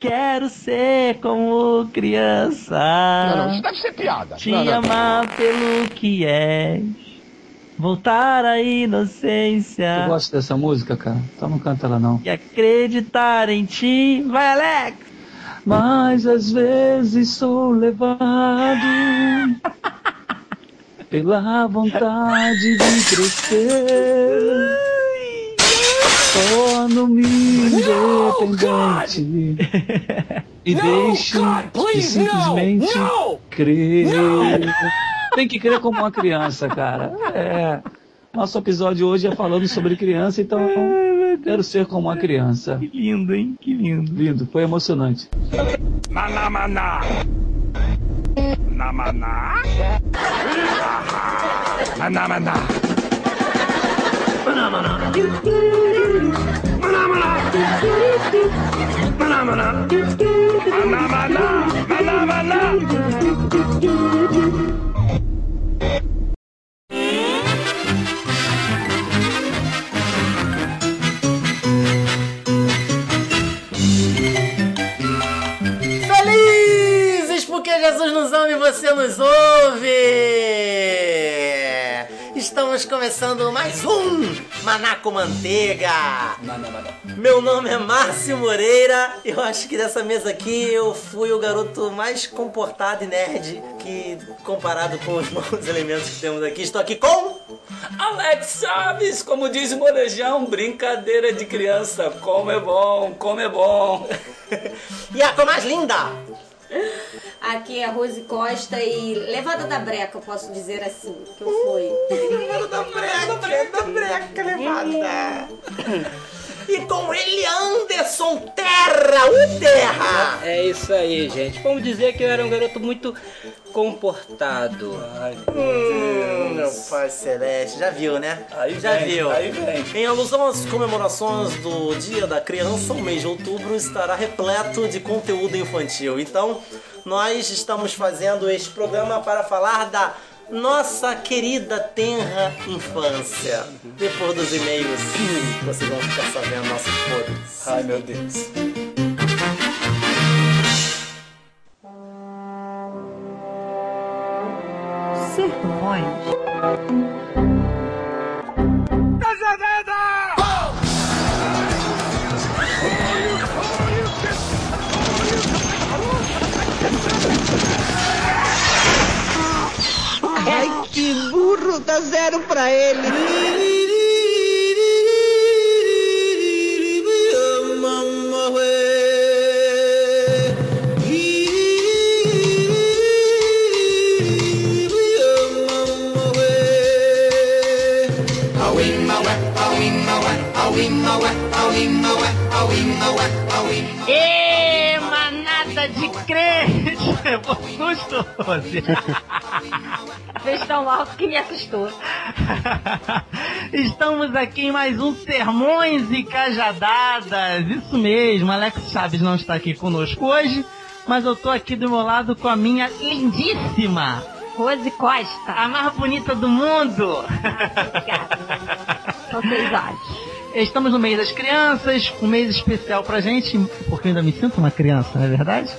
Quero ser como criança. Não, não, isso deve ser piada. Te Não, não. amar pelo que és. Voltar à inocência. gosta dessa música, cara? Então não canta ela não. E acreditar em ti. Vai, Alex! Mas às vezes sou levado pela vontade de crescer. Torno-me independente e deixo de simplesmente crer. Tem que crer como uma criança, cara. É. Nosso episódio hoje é falando sobre criança, então quero ser como uma criança. Que lindo, hein? Que lindo. Lindo, foi emocionante. Maná, maná. Na maná. Maná, maná. Maná, maná. Maná, Jesus nos ama e você nos ouve! Estamos começando mais um Manaco Manteiga! Meu nome é Márcio Moreira. Eu acho que dessa mesa aqui eu fui o garoto mais comportado e nerd que, comparado com os bons elementos que temos aqui, estou aqui com. Alex Chaves, como diz o Molejão, brincadeira de criança. Como é bom, como é bom. E a mais linda! Aqui é Rose Costa e levada da breca, eu posso dizer assim, que eu fui. da breca, da breca levada. E com ele, Anderson Terra, o Terra. É isso aí, gente. Vamos dizer que eu era um garoto muito comportado. Hum, meu pai celeste, já viu, né? Aí já vem, viu. aí vem. Em alusão às comemorações do Dia da Criança, o mês de outubro estará repleto de conteúdo infantil. Então, nós estamos fazendo este programa para falar da nossa querida tenra infância. Depois dos e-mails, vocês vão ficar sabendo nossos podres. Ai, meu Deus. Sermões. Ai, que burro, dá zero pra ele. Ê, manada de crente! Levou susto, Rose. Fez tão alto que me assustou. Estamos aqui em mais um Sermões e Cajadadas. Isso mesmo, Alex Chaves não está aqui conosco hoje, mas eu tô aqui do meu lado com a minha lindíssima, Rose Costa. a mais bonita do mundo. São seis horas. Estamos no mês das crianças, um mês especial pra gente, porque eu ainda me sinto uma criança, não é verdade?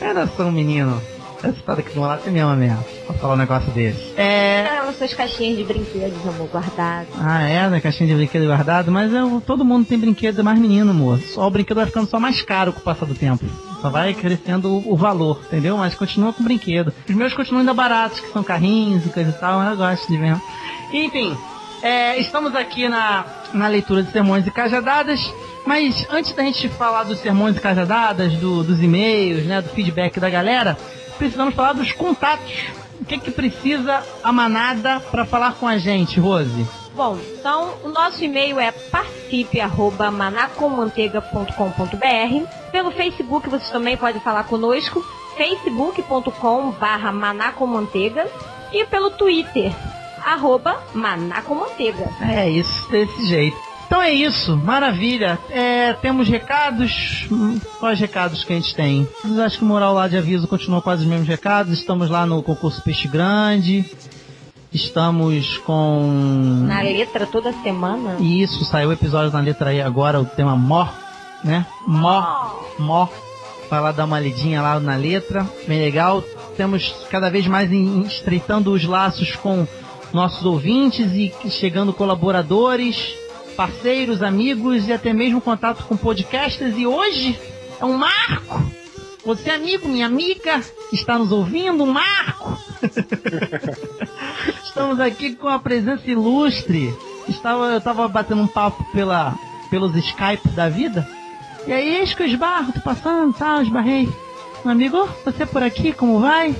Eu ainda sou um menino. Essa história aqui do me ama mesmo, pra falar um negócio desse. É. Eram suas caixinhas de brinquedos, amor, guardadas. Ah, é, da caixinha de brinquedo guardado, mas eu, todo mundo tem brinquedo é mais menino, amor. Só o brinquedo vai ficando só mais caro com o passar do tempo. Só vai crescendo o, o valor, entendeu? Mas continua com o brinquedo. Os meus continuam ainda baratos, que são carrinhos e coisa e tal, mas eu gosto de ver. Enfim, é, estamos aqui na, na leitura de sermões e cajadadas, mas antes da gente falar dos sermões e cajadadas, do- dos e-mails, né, do feedback da galera, precisamos falar dos contatos. O que que precisa a manada para falar com a gente, Rose? Bom, então o nosso e-mail é participe@manacomanteiga.com.br. Pelo Facebook vocês também podem falar conosco, facebook.com/barra manacomanteiga e pelo Twitter arroba manacomanteiga. É isso, desse jeito. Então é isso, maravilha. É, temos recados. Hum, Quais recados que a gente tem? Acham que o Moral lá de Aviso continua com os mesmos recados? Estamos lá no concurso Peixe Grande. Estamos com. Na letra toda semana. Isso, saiu o episódio na letra aí agora, o tema Mó, né? Mó, Mó. vai lá dar uma lidinha lá na letra, bem legal. Temos cada vez mais estreitando os laços com nossos ouvintes e chegando colaboradores, parceiros, amigos e até mesmo contato com podcasters. E hoje é um marco! Você, amigo, minha amiga, está nos ouvindo? Um marco! Estamos aqui com a presença ilustre. Estava, eu estava batendo um papo pela, pelos Skype da vida. E aí, eis que eu esbarro, tô passando, tá, esbarrei. Meu amigo, "Ô, você por aqui, como vai?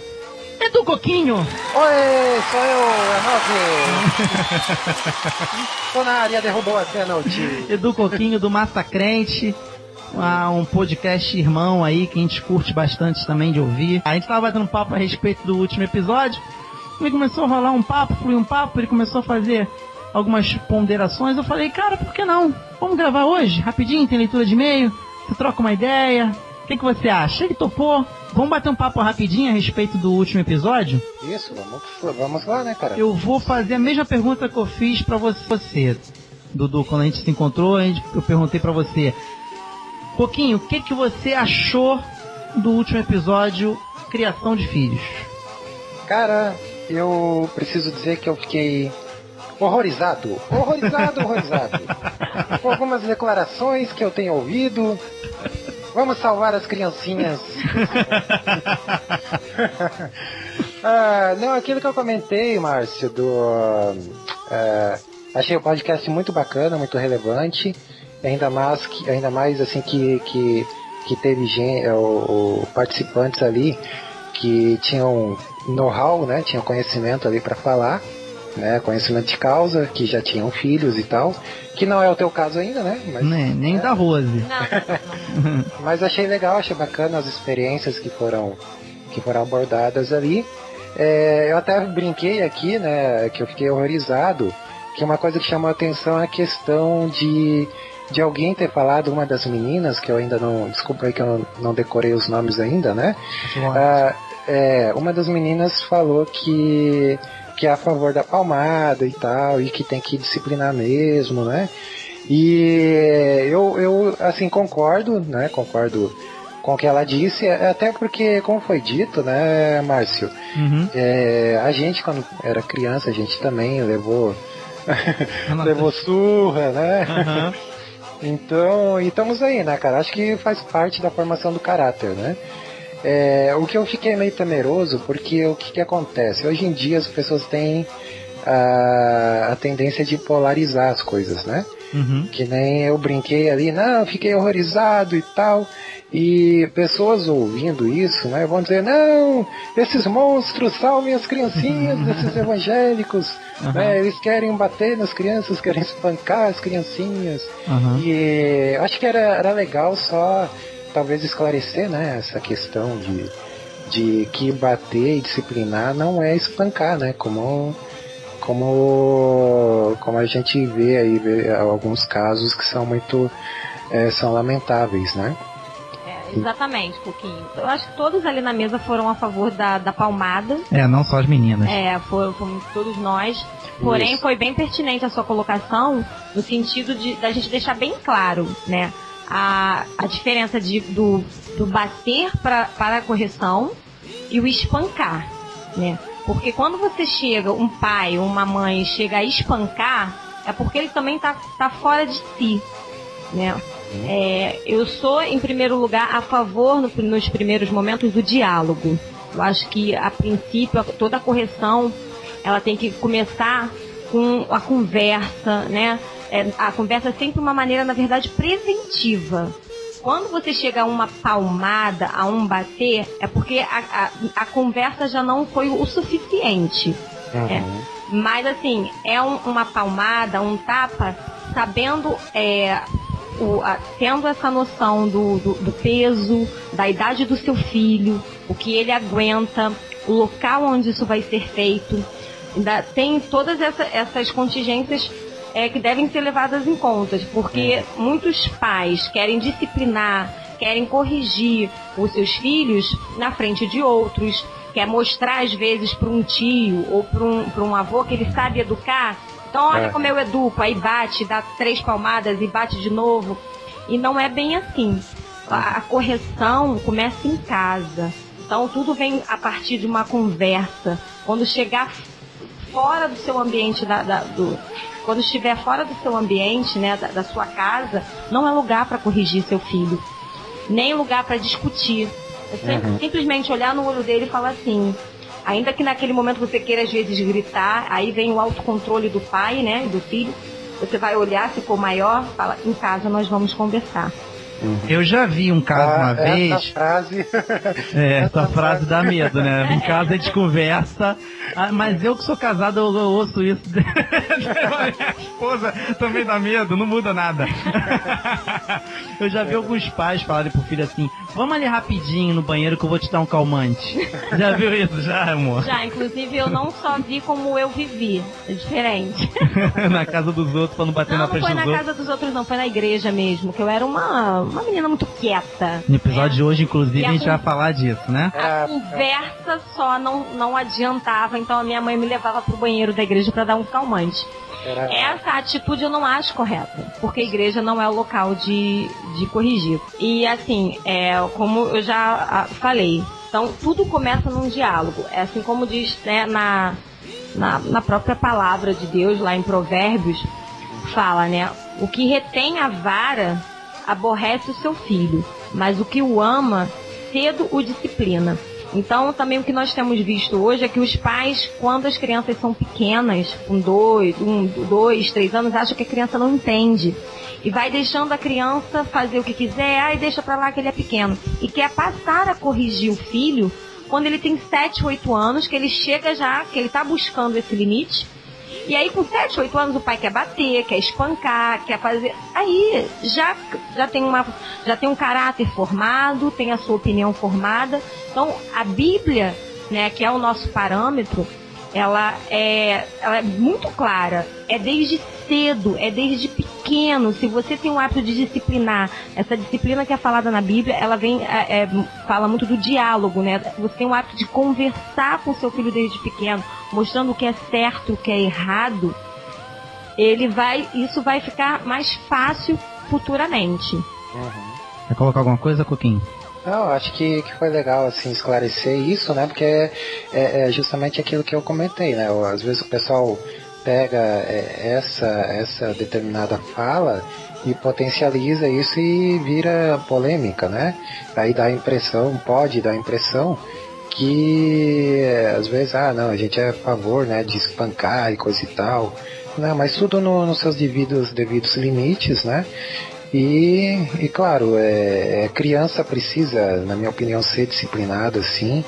Edu Coquinho! Oi, sou eu, Enoque. Tô na área, derrubou a pênalti. Edu Coquinho do Massacrente. um podcast irmão aí que a gente curte bastante também de ouvir. A gente tava batendo um papo a respeito do último episódio. Ele começou a rolar um papo, flui um papo, ele começou a fazer algumas ponderações. Eu falei, cara, por que não? Vamos gravar hoje? Rapidinho, tem leitura de e-mail, você troca uma ideia. O que, que você acha? Ele topou. Vamos bater um papo rapidinho a respeito do último episódio? Isso, vamos, vamos lá, né, cara? Eu vou fazer a mesma pergunta que eu fiz pra você, Dudu, quando a gente se encontrou, a gente- eu perguntei pra você. Coquinho, o que, que você achou do último episódio Criação de Filhos? Cara, eu preciso dizer que eu fiquei horrorizado. Horrorizado, horrorizado. Com algumas declarações que eu tenho ouvido. Vamos salvar as criancinhas. ah, não, aquilo que eu comentei, Márcio, do. ah, achei o podcast muito bacana, muito relevante. Ainda mais, que, ainda mais assim que, que, que teve gente, o, o- participantes ali que tinham know-how, né? Tinham conhecimento ali para falar, né? Conhecimento de causa, que já tinham filhos e tal. Que não é o teu caso ainda, né? Mas, Nem, nem da Rose. mas achei legal, achei bacana as experiências que foram, que foram abordadas ali. É, eu até brinquei aqui, né, que eu fiquei horrorizado, que uma coisa que chamou a atenção é a questão de, de alguém ter falado, uma das meninas, que eu ainda não, desculpa aí que eu não, não decorei os nomes ainda, né? Ah, é, uma das meninas falou que, que é a favor da palmada e tal, e que tem que disciplinar mesmo, né? E eu, eu assim, concordo, né? Concordo com o que ela disse, até porque, como foi dito, né, Márcio? Uhum. É, a gente, quando era criança, a gente também levou, levou surra, né? Aham. Então, e estamos aí, né, cara? Acho que faz parte da formação do caráter, né? É, o que eu fiquei meio temeroso, porque o que, que acontece? Hoje em dia as pessoas têm a, a tendência de polarizar as coisas, né? Uhum. Que nem eu brinquei ali, não, fiquei horrorizado e tal. E pessoas ouvindo isso, né, vão dizer, não, esses monstros salvem as criancinhas desses evangélicos, né, eles querem bater nas crianças, querem espancar as criancinhas. Aham. E acho que era, era legal só talvez esclarecer, né, essa questão de, de que bater e disciplinar não é espancar, né, como como como a gente vê aí vê alguns casos que são muito eh, são lamentáveis, né? É, exatamente, Pouquinho. Eu acho que todos ali na mesa foram a favor da, da palmada. É, não só as meninas. É, foram, fomos todos nós. Porém, Isso. foi bem pertinente a sua colocação, no sentido de da gente deixar bem claro, né? A, a diferença de, do, do bater pra, para a correção e o espancar, né? Porque quando você chega, um pai ou uma mãe chega a espancar, é porque ele também tá, tá fora de si, né? É, eu sou, em primeiro lugar, a favor, no- nos primeiros momentos, do diálogo. Eu acho que, a princípio, toda a correção ela tem que começar com a conversa, né? É, a conversa é sempre uma maneira, na verdade, preventiva. Quando você chega a uma palmada, a um bater, é porque a, a, a conversa já não foi o suficiente. É. Mas assim, é um- uma palmada, um tapa, sabendo, é, o- a- tendo essa noção do, do, do peso, da idade do seu filho, o que ele aguenta, o local onde isso vai ser feito. Ainda tem todas essa- essas contingências é, que devem ser levadas em conta, porque muitos pais querem disciplinar, querem corrigir os seus filhos na frente de outros, quer mostrar às vezes para um tio ou para um, pra um avô que ele sabe educar. Então olha É. como eu educo, aí bate, dá três palmadas e bate de novo. E não é bem assim. A, a correção começa em casa. Então tudo vem a partir de uma conversa. Quando chegar fora do seu ambiente da, da- do quando estiver fora do seu ambiente, né, da, da sua casa, não é lugar para corrigir seu filho, nem lugar para discutir. É sempre- Uhum. simplesmente olhar no olho dele e falar assim. Ainda que naquele momento você queira às vezes gritar, aí vem o autocontrole do pai, né, e do filho. Você vai olhar, se for maior, fala, em casa nós vamos conversar. Eu já vi um caso uma Ah, vez. Essa frase. É, essa frase dá medo, né? Em casa a gente conversa. Ah, mas eu que sou casado, eu, eu ouço isso. Minha esposa também dá medo, não muda nada. Eu já vi alguns pais falarem pro filho assim: vamos ali rapidinho no banheiro que eu vou te dar um calmante. Já viu isso, já, amor? Já, inclusive eu não só vi como eu vivi, é diferente. na casa dos outros pra não bater Não, na não frente foi dos na outros. casa dos outros, não, foi na igreja mesmo, que eu era uma, uma menina muito quieta. No episódio de hoje, inclusive, a a gente vai falar disso, né? A conversa só não, não adiantava, então a minha mãe me levava pro banheiro da igreja para dar um calmante. Essa atitude eu não acho correta, porque a igreja não é o local de, de corrigir. E assim, é, como eu já ah, falei, então tudo começa num diálogo. É assim como diz né, na, na, na própria palavra de Deus, lá em Provérbios, fala, né? O que retém a vara aborrece o seu filho, mas o que o ama cedo o disciplina. Então, também o que nós temos visto hoje é que os pais, quando as crianças são pequenas, com dois, um, dois, três anos, acham que a criança não entende. E vai deixando a criança fazer o que quiser, ai, deixa pra lá que ele é pequeno. E quer passar a corrigir o filho quando ele tem 7, 8 anos, que ele chega já, que ele tá buscando esse limite. E aí, com 7, 8 anos, o pai quer bater, quer espancar, quer fazer. Aí já, já, tem uma, já tem um caráter formado, tem a sua opinião formada. Então, a Bíblia, né, que é o nosso parâmetro, ela é, ela é muito clara. É desde cedo, é desde pequeno. Se você tem o hábito de disciplinar, essa disciplina que é falada na Bíblia, ela vem, é, é, fala muito do diálogo, né? Você tem o hábito de conversar com seu filho desde pequeno, mostrando o que é certo, o que é errado. Ele vai, isso vai ficar mais fácil futuramente. Quer colocar alguma coisa, Coquinho? Não, acho que, que foi legal assim esclarecer isso, né? Porque é, é justamente aquilo que eu comentei, né? Às vezes o pessoal pega é, essa essa determinada fala e potencializa isso e vira polêmica, né? Aí dá a impressão, pode dar a impressão que às vezes, ah, não, a gente é a favor, né, de espancar e coisa e tal. Não, mas tudo no- nos seus devidos, devidos limites, né? E, e claro, é, é, criança precisa, na minha opinião, ser disciplinada, sim.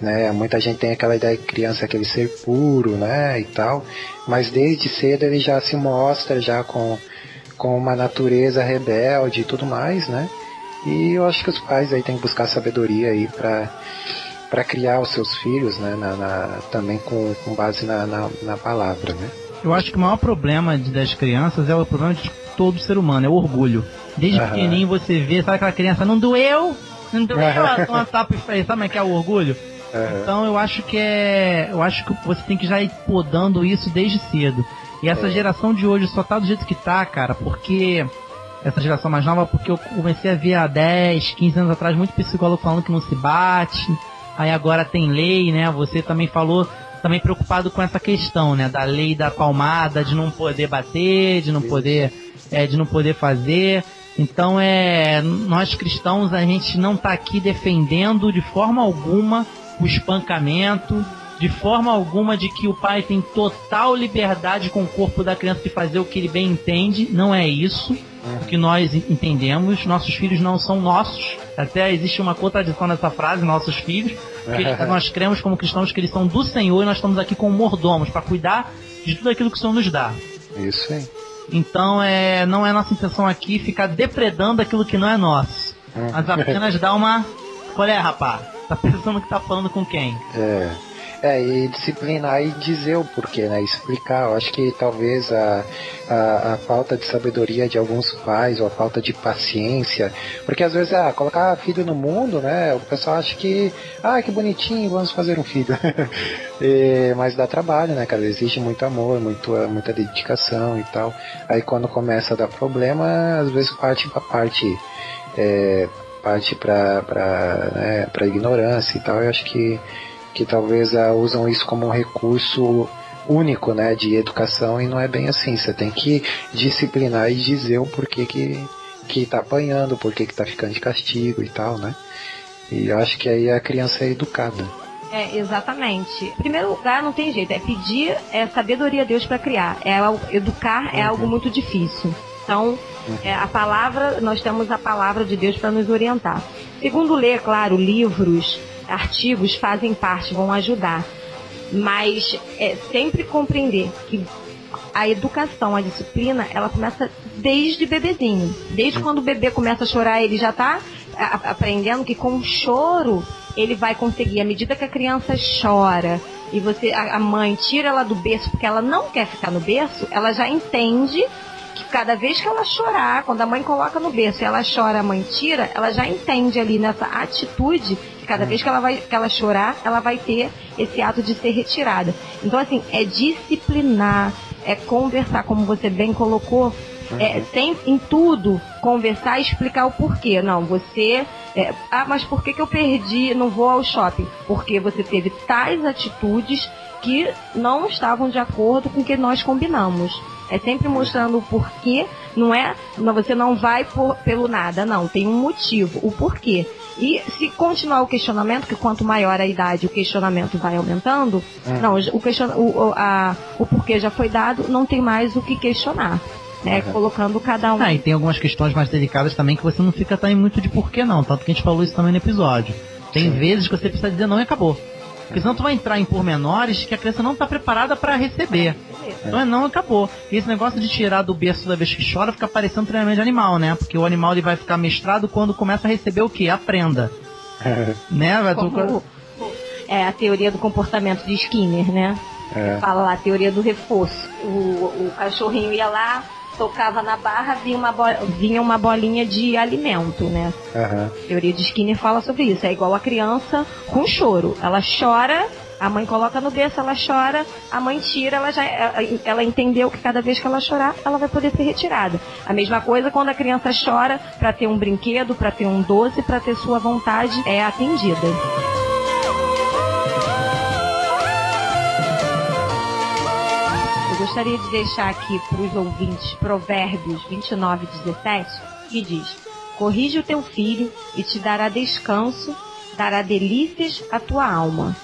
Né? Muita gente tem aquela ideia que criança é aquele ser puro, né, e tal. Mas desde cedo ele já se mostra já com, com uma natureza rebelde e tudo mais, né? E eu acho que os pais aí têm que buscar sabedoria aí para para criar os seus filhos, né, na, na- também com, com base na, na, na palavra, né? Eu acho que o maior problema de- das crianças é o problema de todo ser humano, é o orgulho. Desde Aham. pequenininho você vê, sabe aquela criança, não doeu? Não doeu? Ela toma tapa e sabe como é que é o orgulho? Então eu acho que é. Eu acho que você tem que já ir podando isso desde cedo. E essa É. geração de hoje só tá do jeito que tá, cara, porque. Essa geração mais nova, porque eu comecei a ver há 10, 15 anos atrás muito psicólogo falando que não se bate. Aí agora tem lei, né? Você também falou, também preocupado com essa questão, né? Da lei da palmada, de não poder bater, de não poder, é, de não poder fazer. Então é, nós cristãos a gente não tá aqui defendendo de forma alguma o espancamento, de forma alguma de que o pai tem total liberdade com o corpo da criança de fazer o que ele bem entende. Não é isso o que nós entendemos. Nossos filhos não são nossos. Até existe uma contradição nessa frase, nossos filhos. Porque nós cremos como cristãos que eles são do Senhor e nós estamos aqui como mordomos para cuidar de tudo aquilo que o Senhor nos dá. Isso aí. Então é, não é nossa intenção aqui ficar depredando aquilo que não é nosso. Mas apenas dar uma. Qual é, rapá? Tá pensando que tá falando com quem? É. É, e disciplinar e dizer o porquê, né? Explicar. Eu acho que talvez a, a, a falta de sabedoria de alguns pais ou a falta de paciência. Porque às vezes, ah, colocar filho no mundo, né? O pessoal acha que, ah, que bonitinho, vamos fazer um filho. E- mas dá trabalho, né, cara? Exige muito amor, muito, muita dedicação e tal. Aí quando começa a dar problema, às vezes parte pra parte é, parte para né, pra ignorância e tal. Eu acho que, que talvez ah, usam isso como um recurso único né, de educação e não é bem assim. Você tem que disciplinar e dizer o porquê que, que tá apanhando, porquê que tá ficando de castigo e tal, né? E eu acho que aí a criança é educada. É, exatamente. Em primeiro lugar, não tem jeito. É pedir é, sabedoria a Deus para criar. É, educar é algo muito difícil. Então, é, a palavra, nós temos a palavra de Deus para nos orientar. Segundo, ler, claro, livros, artigos fazem parte, vão ajudar. Mas é sempre compreender que a educação, a disciplina, ela começa desde bebezinho. Desde quando o bebê começa a chorar, ele já está aprendendo que com o choro ele vai conseguir. À medida que a criança chora e você, a, mãe tira ela do berço porque ela não quer ficar no berço, ela já entende que cada vez que ela chorar, quando a mãe coloca no berço e ela chora, a mãe tira, ela já entende ali nessa atitude cada vez que ela vai que ela chorar, ela vai ter esse ato de ser retirada. Então assim, é disciplinar, é conversar, como você bem colocou, é, sem, em tudo, conversar e explicar o porquê. Não, você. é, ah, mas por que, que eu perdi, não vou ao shopping? Porque você teve tais atitudes que não estavam de acordo com o que nós combinamos. É sempre mostrando o porquê, não é? Não, você não vai por- pelo nada, não. Tem um motivo, o porquê. E se continuar o questionamento, que quanto maior a idade, o questionamento vai aumentando, Uhum. não, o, question, o, o, a, o porquê já foi dado, não tem mais o que questionar. Né? Colocando cada um. Ah, e tem algumas questões mais delicadas também que você não fica também muito de porquê não, tanto que a gente falou isso também no episódio. Tem vezes que você precisa dizer não e acabou. Porque senão tu vai entrar em pormenores que a criança não está preparada para receber. Então é não acabou. E esse negócio de tirar do berço toda vez que chora fica parecendo treinamento de animal, né? Porque o animal ele vai ficar mestrado quando começa a receber o quê? A prenda. né? Vai tu- Como é a teoria do comportamento de Skinner, né? É. Fala lá, a teoria do reforço. O, o cachorrinho ia lá, tocava na barra, vinha uma, bo- vinha uma bolinha de alimento, né? Aham. A teoria de Skinner fala sobre isso. É igual a criança com choro. Ela chora, a mãe coloca no berço, ela chora, a mãe tira, ela já ela, entendeu que cada vez que ela chorar, ela vai poder ser retirada. A mesma coisa quando a criança chora para ter um brinquedo, para ter um doce, para ter sua vontade é atendida. Eu gostaria de deixar aqui para os ouvintes Provérbios 29, 17, que diz: Corrige o teu filho e te dará descanso, dará delícias à tua alma.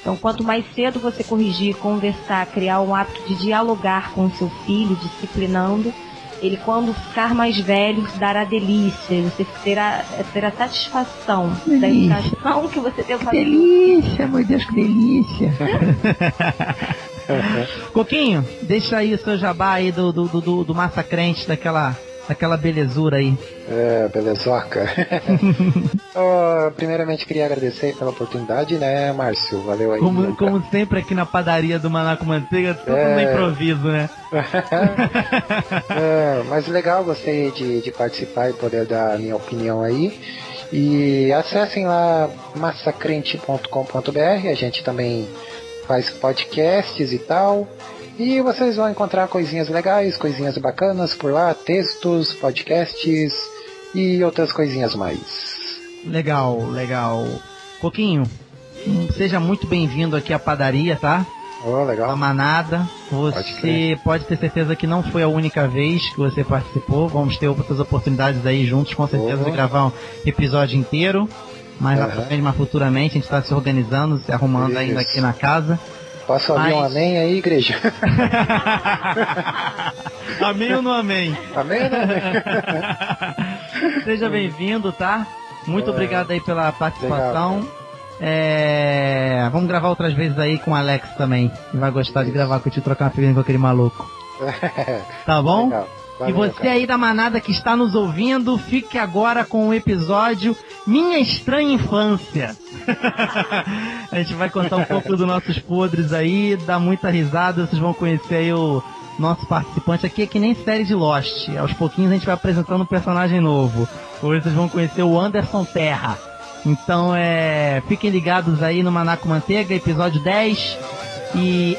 Então, quanto mais cedo você corrigir, conversar, criar um hábito de dialogar com o seu filho, disciplinando, ele quando ficar mais velho dará delícias, você terá, terá satisfação da Delícia. educação que você deu para Delícia, meu Deus, que delícia. Coquinho, deixa aí o seu jabá aí do, do, do, do, do massacrente, daquela, daquela belezura aí. É, belezoca. Ó, primeiramente queria agradecer pela oportunidade, né, Márcio? Valeu aí. Como, como sempre aqui na padaria do Maná com Manteiga, tudo É. no improviso, né? É, mas legal, gostei de, de participar e poder dar a minha opinião aí. E acessem lá massacrente.com.br, a gente também faz podcasts e tal. E vocês vão encontrar coisinhas legais, coisinhas bacanas por lá, textos, podcasts e outras coisinhas mais. Legal, legal. Coquinho, seja muito bem-vindo aqui à padaria, tá? Oh, legal. A manada. Pode Você crer. pode ter certeza que não foi a única vez que você participou. Vamos ter outras oportunidades aí juntos, com certeza, Oh. de gravar um episódio inteiro. Pra frente, mais futuramente, a gente está se organizando, se arrumando ainda Isso. aqui na casa. Ouvir um Mas- amém aí, igreja? amém ou não amém? amém ou não amém? Seja bem-vindo, tá? Muito É. obrigado aí pela participação. Legal, É, Vamos gravar outras vezes aí com o Alex também. Ele vai gostar de gravar contigo, trocar uma figurinha com aquele maluco. Tá bom? Legal. E Valeu, você cara. aí da manada que está nos ouvindo, fique agora com o episódio Minha Estranha Infância. a gente vai contar um pouco dos nossos podres aí, dar muita risada, vocês vão conhecer aí o nosso participante aqui, é que nem série de Lost. Aos pouquinhos a gente vai apresentando um personagem novo. Hoje vocês vão conhecer o Anderson Terra. Então é. Fiquem ligados aí no Manaco Manteiga, episódio 10. E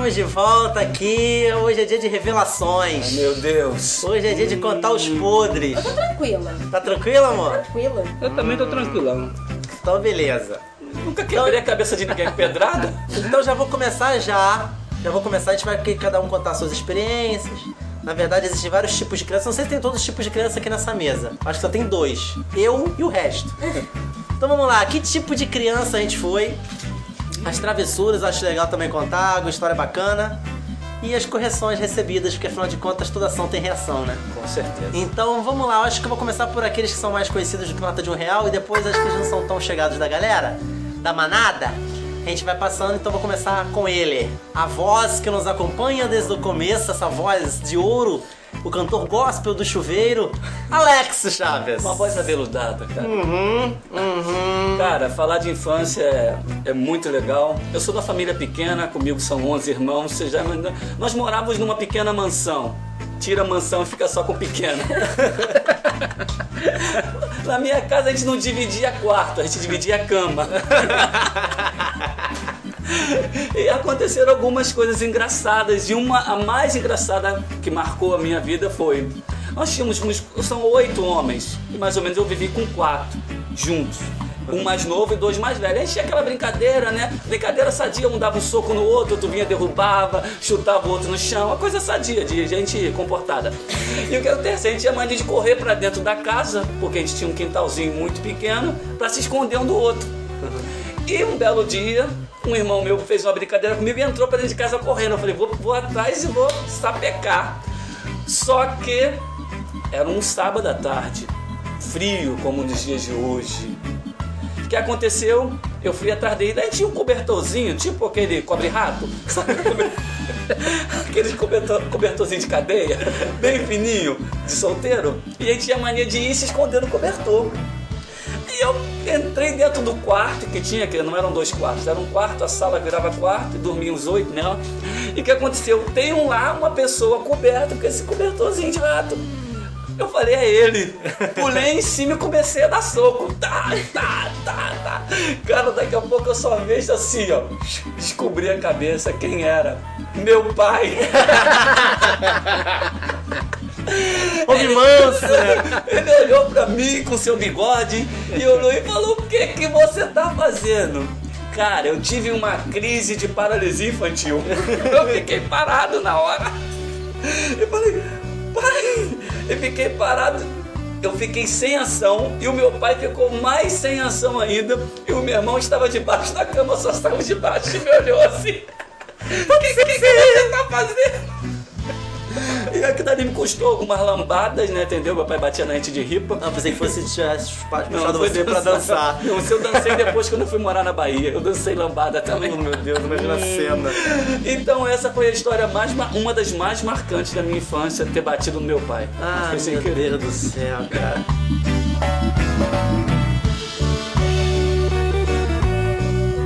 Estamos de volta aqui. Hoje é dia de revelações. Meu Deus. Hoje é dia de contar os podres. Eu tô tranquila. Tá tranquilo, amor? Tranquila. Eu também tô tranquilão. Então, beleza. Nunca quebrei a cabeça de ninguém com pedrada. Então já vou começar já. Já vou começar, a gente vai cada um contar suas experiências. Na verdade, existem vários tipos de criança. Não sei se tem todos os tipos de criança aqui nessa mesa. Acho que só tem dois. Eu e o resto. Então vamos lá. Que tipo de criança a gente foi? As travessuras, acho legal também contar. Alguma história bacana. E as correções recebidas, porque afinal de contas toda ação tem reação, né? Com certeza. Então vamos lá, eu acho que eu vou começar por aqueles que são mais conhecidos do que nota de um real e depois as que não são tão chegados da galera, da manada. A gente vai passando, então vou começar com ele. A voz que nos acompanha desde o começo, essa voz de ouro, o cantor gospel do chuveiro, Alex Chaves. Uma voz aveludada, cara. Uhum, uhum. Cara, falar de infância é, é muito legal. Eu sou da família pequena, comigo são 11 irmãos. Já Nós morávamos numa pequena mansão. Tira a mansão e fica só com pequena. Na minha casa a gente não dividia quarto, a gente dividia cama. E aconteceram algumas coisas engraçadas. E uma, a mais engraçada que marcou a minha vida foi: nós tínhamos, são oito homens, e mais ou menos eu vivi com quatro, juntos. Um mais novo e dois mais velhos. A gente tinha aquela brincadeira, né? Brincadeira sadia, um dava um soco no outro, outro vinha, derrubava, chutava o outro no chão. Uma coisa sadia, de gente comportada. E o que acontece? A gente tinha mania de correr pra dentro da casa, porque a gente tinha um quintalzinho muito pequeno, pra se esconder um do outro. E um belo dia, um irmão meu fez uma brincadeira comigo e entrou pra dentro de casa correndo. Eu falei, vou, vou atrás e vou sapecar. Só que era um sábado à tarde, frio como nos dias de hoje. O que aconteceu? Eu fui atrás dele, daí tinha um cobertorzinho, tipo aquele cobre-rato? Aquele cobertor, cobertorzinho de cadeia, bem fininho, de solteiro. E aí tinha mania de ir se esconder no cobertor. E eu entrei dentro do quarto que tinha, que não eram dois quartos, era um quarto, a sala virava quarto, e dormiam os oito nela. E o que aconteceu? Tem um lá uma pessoa coberta com esse cobertorzinho de rato. Eu falei, é ele. Pulei em cima e comecei a dar soco. Tá, tá, tá, tá. Cara, daqui a pouco eu só vejo assim, ó. Descobri a cabeça quem era. Meu pai. Homem manso, Ele olhou pra mim com seu bigode e olhou e falou: O que que você tá fazendo? Cara, eu tive uma crise de paralisia infantil. Eu fiquei parado na hora. Eu falei: Pai! Eu fiquei parado. Eu fiquei sem ação e o meu pai ficou mais sem ação ainda. E o meu irmão estava debaixo da cama, só estava debaixo e me olhou assim. O que, que, que você tá fazendo? E aquilo dali me custou algumas lambadas, né? Entendeu? Meu pai batia na gente de ripa. Não, pensei que fosse tivesse puxado foi você pra dançar. Não, se eu dancei depois quando eu fui morar na Bahia. Eu dancei lambada também. Oh, meu Deus, imagina a cena. Então essa foi a história mais, ma- uma das mais marcantes da minha infância, ter batido no meu pai. Ah, Foi sem meu querer. Deus do céu, cara.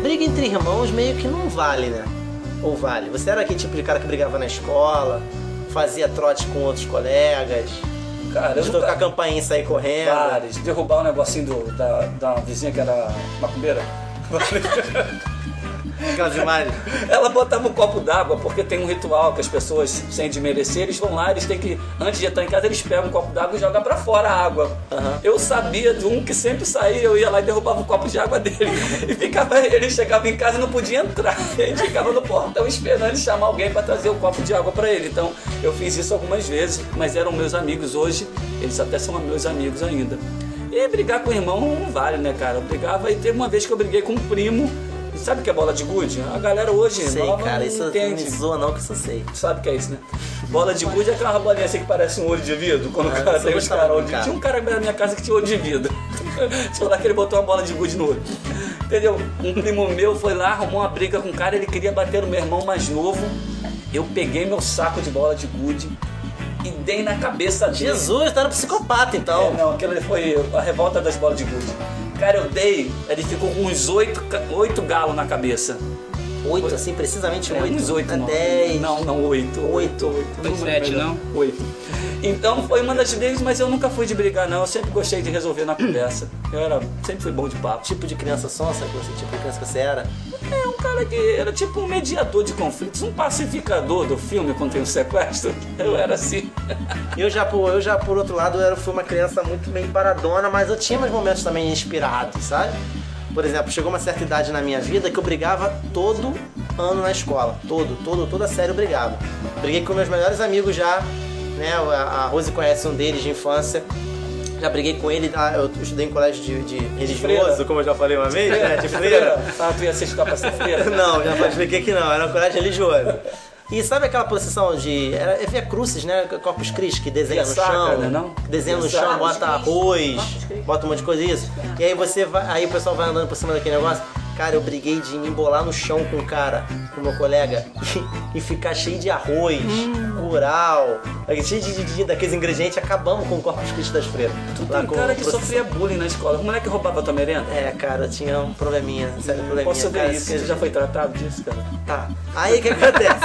Briga entre irmãos meio que não vale, né? Ou vale? Você era aquele tipo de cara que brigava na escola, fazia trote com outros colegas, Cara, de tocar nunca... campainha e sair correndo. Vários. Derrubar o negocinho do, da, da vizinha que era macumbeira. Aquelas imagens. Ela botava um copo d'água, porque tem um ritual que as pessoas, sem desmerecer, eles vão lá, eles têm que, antes de entrar em casa, eles pegam um copo d'água e jogam pra fora a água. Aham. Eu sabia de um que sempre saía, eu ia lá e derrubava o copo de água dele. E ficava, ele chegava em casa e não podia entrar. E gente ficava no portão esperando ele chamar alguém pra trazer o copo de água pra ele. Então eu fiz isso algumas vezes, mas eram meus amigos hoje, eles até são meus amigos ainda. E brigar com o irmão não vale, né, cara? Eu brigava e teve uma vez que eu briguei com um primo. Sabe o que é bola de gude? A galera hoje Sei, nova cara, não isso não entende. me zoa não que isso eu sei. Sabe o que é isso, né? Bola de gude é aquela bolinha assim que parece um olho de vidro. Quando o cara você tem os caras olho de. Tinha um cara na minha casa que tinha olho de vidro. Tinha lá que ele botou uma bola de gude no olho. Entendeu? Um primo meu foi lá, arrumou uma briga com um cara, ele queria bater no meu irmão mais novo. Eu peguei meu saco de bola de gude e dei na cabeça dele. Jesus, tá no psicopata então. É, não, aquilo foi a revolta das bolas de gude. Cara, eu dei, ele ficou com uns oito, oito galos na cabeça. Oito, assim, precisamente É, oito. uns oito, É não. dez. Não, não, oito. Oito. oito. Foi Número sete, melhor. não? Oito. Então foi uma das vezes, mas eu nunca fui de brigar, não. Eu sempre gostei de resolver na conversa. Eu era, sempre fui bom de papo. Tipo de criança sonsa que você, tipo de criança que você era. É um cara que era tipo um mediador de conflitos, um pacificador do filme quando tem um sequestro. Eu era assim. Eu já, por, eu já, por outro lado, eu era- fui uma criança muito meio paradona, mas eu tinha meus momentos também inspirados, sabe? Por exemplo, chegou uma certa idade na minha vida que eu brigava todo ano na escola. Todo, todo, toda série eu brigava. Briguei com meus melhores amigos já, né? A, Rose conhece um deles de infância. Já briguei com ele, ah, eu estudei em colégio de, de religioso, freira. como eu já falei uma vez, né? De freira. Ah, tu ia ser estudar pra ser freira? Não, já expliquei que não, era um colégio religioso. E sabe aquela procissão de. Era é Via Crucis, né? Corpus Christi, que desenha no chão. né, não? Desenha no chão, bota arroz, bota um monte de coisa isso. E aí você vai. Aí o pessoal vai andando por cima daquele negócio. Cara, eu briguei de me embolar no chão com o cara, com o meu colega, e, ficar cheio de arroz, curau, cheio de, de, de- daqueles ingredientes. Acabamos com o Corpus Christi das freiras. Lá Tem com cara que procissão. sofria bullying na escola. O moleque roubava tua merenda? É, cara, eu tinha um probleminha, sério probleminha. Posso ver cara, isso? que- Você já foi tratado disso, cara? Tá. Aí o que acontece?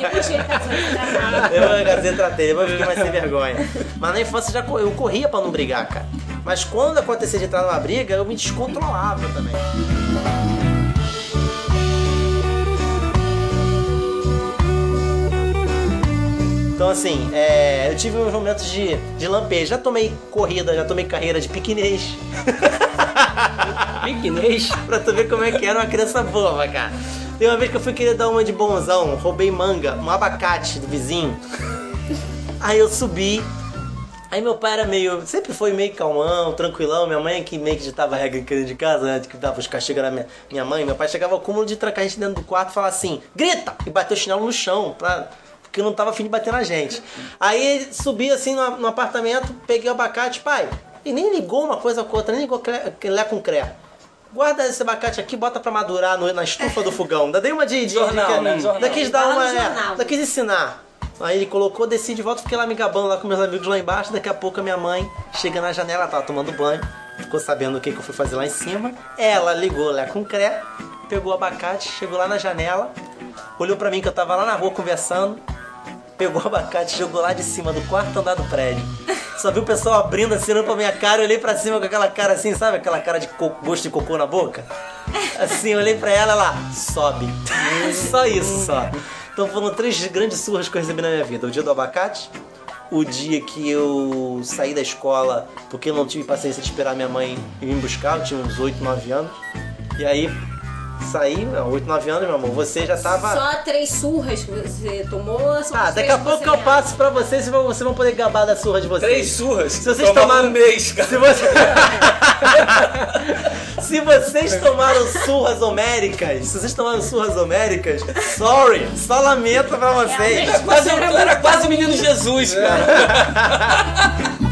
Depois. Eu casei, tratei, depois fiquei mais sem vergonha. Mas na infância já eu corria pra não brigar, cara. Mas quando acontecia de entrar numa briga, eu me descontrolava também. Então assim, é, eu tive uns momentos de, de lampejo. Já tomei corrida, já tomei carreira de piquinês. Piquinês. pra tu ver como é que era uma criança boa, cara. Tem uma vez que eu fui querer dar uma de bonzão, roubei manga, um abacate do vizinho. Aí eu subi. Aí meu pai era meio. Sempre foi meio calmão, tranquilão. Minha mãe é que meio que ditava a regra aqui dentro de casa, né? Que dava os castigos na minha, minha mãe. Meu pai chegava ao cúmulo de trancar a gente dentro do quarto e falar assim: grita! E bater o chinelo no chão, pra, porque não tava afim de bater na gente. Aí subi assim no, no apartamento, peguei o abacate, pai. E nem ligou uma coisa com outra, nem ligou lé com cré. Guarda esse abacate aqui, bota pra madurar no- na estufa do fogão. Ainda dei uma de. de Jornal, de, né? Jornal. Daqueles dar uma. É, daqueles ensinar. Aí ele colocou, desci de volta, fiquei lá me gabando lá com meus amigos lá embaixo. Daqui a pouco a minha mãe chega na janela, tava tomando banho, ficou sabendo o que, que eu fui fazer lá em cima. Ela ligou lá com cré, pegou o abacate, chegou lá na janela, olhou pra mim que eu tava lá na rua conversando, pegou o abacate jogou lá de cima do quarto andar do prédio. Só vi o pessoal abrindo assim, olhando pra minha cara, eu olhei pra cima com aquela cara assim, sabe? Aquela cara de co- gosto de cocô na boca. Assim, eu olhei pra ela, ela sobe. só isso, só. Então foram três grandes surras que eu recebi na minha vida. O dia do abacate, o dia que eu saí da escola porque eu não tive paciência de esperar minha mãe me buscar, eu tinha uns 8, 9 anos. E aí, saí, não, 8, 9 anos, meu amor, você já tava... Só três surras que você tomou. Ah, daqui a pouco eu passo pra vocês e vocês vão poder gabar da surra de vocês. Três surras? Se vocês Tomaram tomaram um mês, cara. Se, você... se vocês tomaram surras homéricas, se vocês tomaram surras homéricas, sorry, só lamento pra vocês. Era quase, era quase o menino Jesus, cara.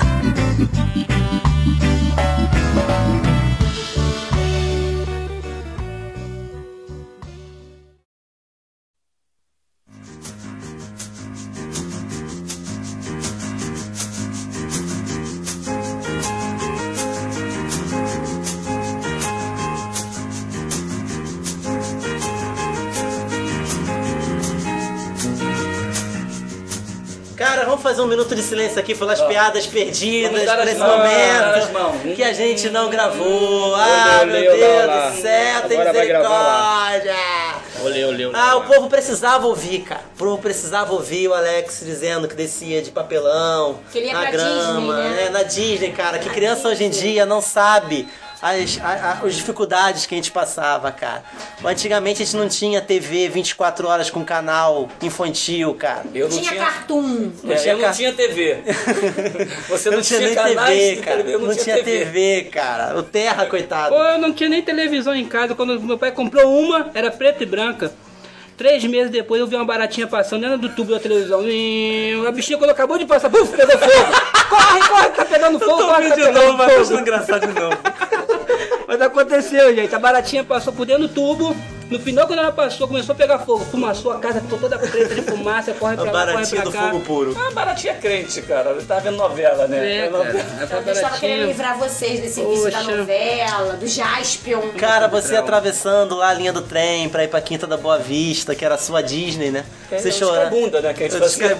fazer um minuto de silêncio aqui pelas piadas perdidas, Vamos dar por as esse mãos, dar as momento mãos. que a gente não gravou. Ah, Olê, meu olê, Deus olá, do céu, tem misericórdia. Olê, olê, olê. Ah, o povo precisava ouvir, cara. O povo precisava ouvir o Alex dizendo que descia de papelão Que ele ia na pra grama, Disney, né? é, na Disney, cara. Que criança hoje em dia não sabe as, a- a- as dificuldades que a gente passava, cara. Antigamente a gente não tinha TV 24 horas com canal infantil, cara. Eu não Tinha tinha, cartoon. é, tinha eu não car- tinha TV. Você não, não tinha nem canais TV, de cara. TV, eu Não, tinha TV, cara. O Terra, coitado. Pô, eu não tinha nem televisão em casa. Quando meu pai comprou uma, era preta e branca. Três meses depois eu vi uma baratinha passando dentro do tubo da televisão. E a bichinha quando acabou de passar, puf, pegou fogo. corre, corre, tá pegando fogo, corre, tá de pegando novo, vai fogo. achando engraçado de novo. Mas aconteceu, gente. A baratinha passou por dentro do tubo. No final, quando ela passou, começou a pegar fogo. Fumaçou, a casa ficou toda preta de fumaça. Corre pra lá, corre baratinha pra do cá. fogo puro. Ah, baratinha crente, cara. Eu tava vendo novela, né? É, novela. cara. É pra Então, Deus estava querendo baratinha. livrar vocês desse vício da Poxa. novela, do Jaspion. Cara, você atravessando lá a linha do trem pra ir pra Quinta da Boa Vista, que era a sua Disney, né? Você É, os chora. bunda, né? Que a gente fazia.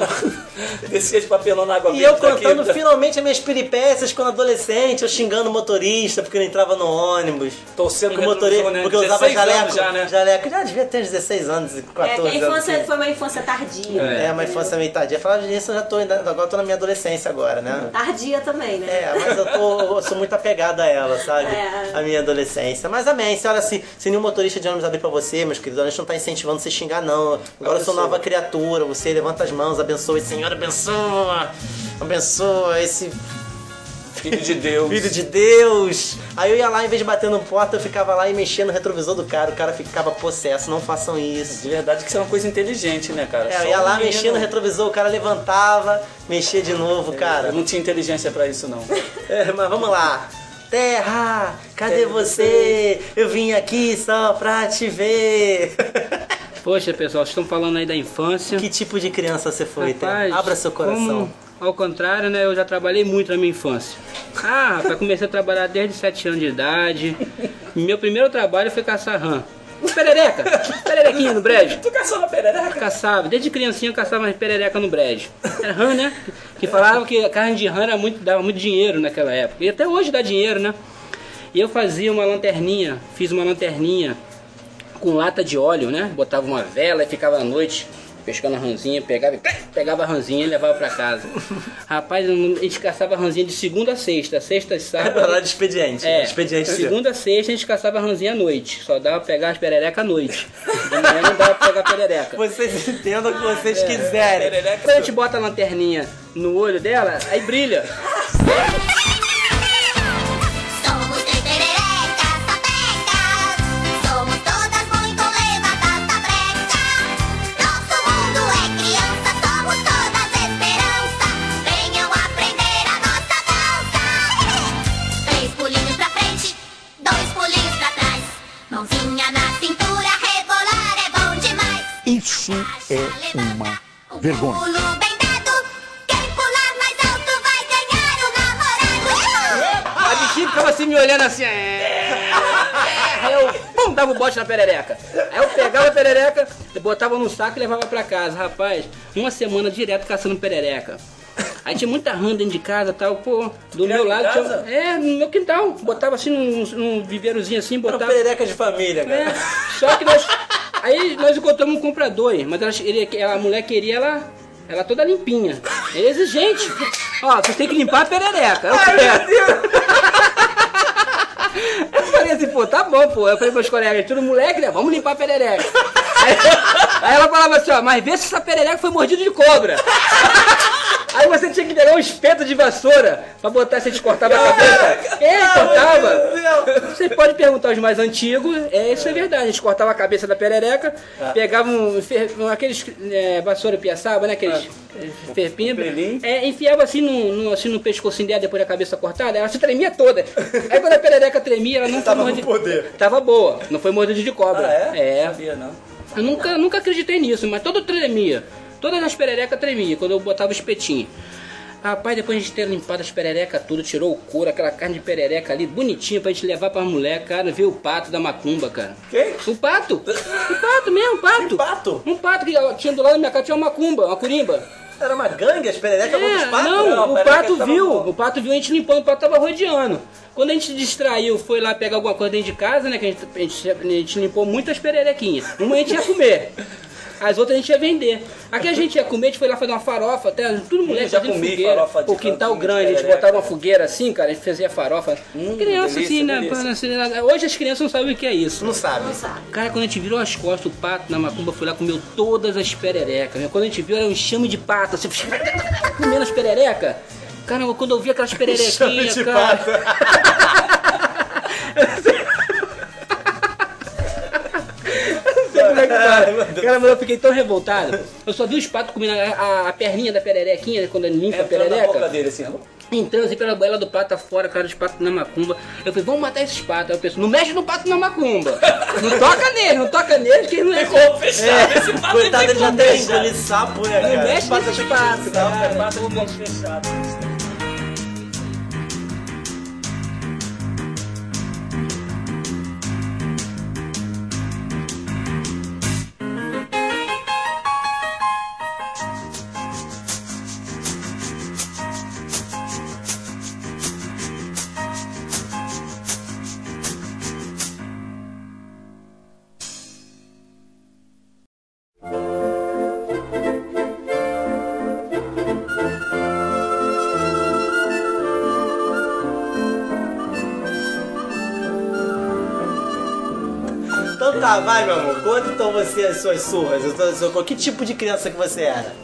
Descia de papelão na água E eu aqui. contando finalmente as minhas peripécias quando adolescente, eu xingando o motorista porque não entrava no ônibus. Torcendo Porque o no motorista, né? porque eu usava 16 jaleco, anos já, né? Jaleco, já devia ter uns 16 anos, É, 14 que a anos. infância assim. foi uma infância tardia. É, uma infância meio tardia. Falando disso, eu já tô, agora eu tô na minha adolescência agora, né? Tardia também, né? É, mas eu, tô, eu sou muito apegado a ela, sabe? É. A minha adolescência. Mas amém, se olha, se, se nenhum motorista de ônibus abrir pra você, meus queridos, a gente não tá incentivando você a xingar, não. Agora eu sou Abençoa. nova criatura, você levanta as mãos, abençoe, Senhor, abençoa, abençoa esse Filho de Deus. filho de Deus. Aí eu ia lá, em vez de bater no porta, eu ficava lá e mexia no retrovisor do cara, o cara ficava possesso, não façam isso. De verdade que isso é uma coisa inteligente, né, cara? É, eu ia um lá, menino- mexia no retrovisor, o cara levantava, mexia de novo, cara. Eu não tinha inteligência pra isso, não. É, mas vamos lá. Terra, cadê você? Eu vim aqui só pra te ver. Poxa, pessoal, vocês estão falando aí da infância. Que tipo de criança você foi, Rapaz, Terra? Abra seu coração. como, ao contrário, né? Eu já trabalhei muito na minha infância. Ah, rapaz, comecei a trabalhar desde 7 anos de idade. Meu primeiro trabalho foi caçar rã. Perereca! Pererequinha no brejo. Tu caçou na perereca? Caçava, desde criancinha eu caçava perereca no brejo. Era rã, né? Que falava que a carne de rã era muito, dava muito dinheiro naquela época. E até hoje dá dinheiro, né? E eu fazia uma lanterninha, fiz uma lanterninha com lata de óleo, né? Botava uma vela e ficava à noite pescando a ranzinha, pegava, pegava a ranzinha e levava pra casa. Rapaz, a gente caçava a ranzinha de segunda a sexta, sexta e sábado. Era de expediente. É, expediente segunda a sexta a gente caçava a ranzinha à noite. Só dava pra pegar as pererecas à noite. De manhã não dava pra pegar perereca. Vocês entendam o que vocês É. quiserem. Quando a gente bota a lanterninha no olho dela, aí brilha. é uma vergonha. Pulo bem dado. Quem pular mais alto vai ganhar o namorado. A bichinha ficava assim me olhando assim. é. Aí eu pum, dava o bote na perereca. Aí eu pegava a perereca, botava no saco e levava pra casa. Rapaz, uma semana direto caçando perereca. Aí tinha muita rã dentro de casa e tal, pô, do meu lado tinha. É, no meu quintal. Botava assim num, num viveirozinho assim, Era botava. perereca de família, cara. É, só que nós. Aí nós encontramos um comprador, mas ela, ele, a mulher queria ela, ela toda limpinha. É exigente. Ó, vocês têm que limpar a perereca. Eu quero. Eu falei assim, pô, tá bom, pô. Eu falei pros meus colegas, tudo moleque, né? Vamos limpar a perereca. Aí, aí ela falava assim, ó, mas vê se essa perereca foi mordida de cobra. Aí você tinha que pegar um espeto de vassoura pra botar se a gente cortava a cabeça. É, cortava. Você pode perguntar aos mais antigos, é, isso é verdade. A gente cortava a cabeça da perereca, pegava um, um- aqueles é, vassoura piaçaba, né? Aqueles é. É, enfiava assim no, no, assim no pescocinho dela depois da cabeça cortada, ela se tremia toda. Aí quando a perereca tremia, ela não Tava foi no mordida. poder. Tava boa, não foi mordida de cobra. Ah, é? É. Sabia, não. Eu nunca, nunca acreditei nisso, mas todo tremia. Todas as pererecas tremiam quando eu botava o espetinho. Rapaz, depois de a gente ter limpado as pererecas tudo, tirou o couro, aquela carne de perereca ali, bonitinha pra gente levar pra mulher, cara, ver o pato da macumba, cara. Quem? O pato! O pato mesmo, o pato! Que pato? Um pato que tinha do lado da minha casa, tinha uma macumba, uma curimba. Era uma gangue, as pererecas vão dos É, patos? não, Não, o pato viu, o pato viu a gente limpando, o pato tava rodeando. Quando a gente distraiu, foi lá pegar alguma coisa dentro de casa, né, que a gente, a gente, a gente limpou muitas pererequinhas. Uma a gente ia comer. As outras a gente ia vender. Aqui a gente ia comer, a gente foi lá fazer uma farofa, até tudo moleque já comi fogueira. farofa de o quintal cantinho grande, a gente perereca. botava uma fogueira assim, cara, a gente fazia farofa. Criança delícia, assim, né? delícia. assim, né, Hoje as crianças não sabem o que é isso. Não sabe. Cara, quando a gente virou as costas, o pato na macumba foi lá comeu todas as pererecas. né? Quando a gente viu, era um enxame de pato, assim, comendo as pererecas. Caramba, quando eu vi aquelas pererequinhas, de cara. pato. Não é. Cara, mas eu fiquei tão revoltado. Eu só vi os patos comendo a, a- a perninha da pererequinha, né, quando ele limpa a na boca perereca. dele, assim. Entrando assim pela goela do pato fora, cara, os patos na macumba. Eu falei, vamos matar esses patos. Aí eu pensei, não mexe no pato na macumba. Não toca nele, não toca nele, que ele não é. Ficou fechado, esse pato Coitado, ele já tem engolido sapo, né, Não cara? mexe Pato nesses patos, cara. Pato com o bico fechado. Então tá, vai, meu amor. Conta então você as suas surras. Que tipo de criança que você era?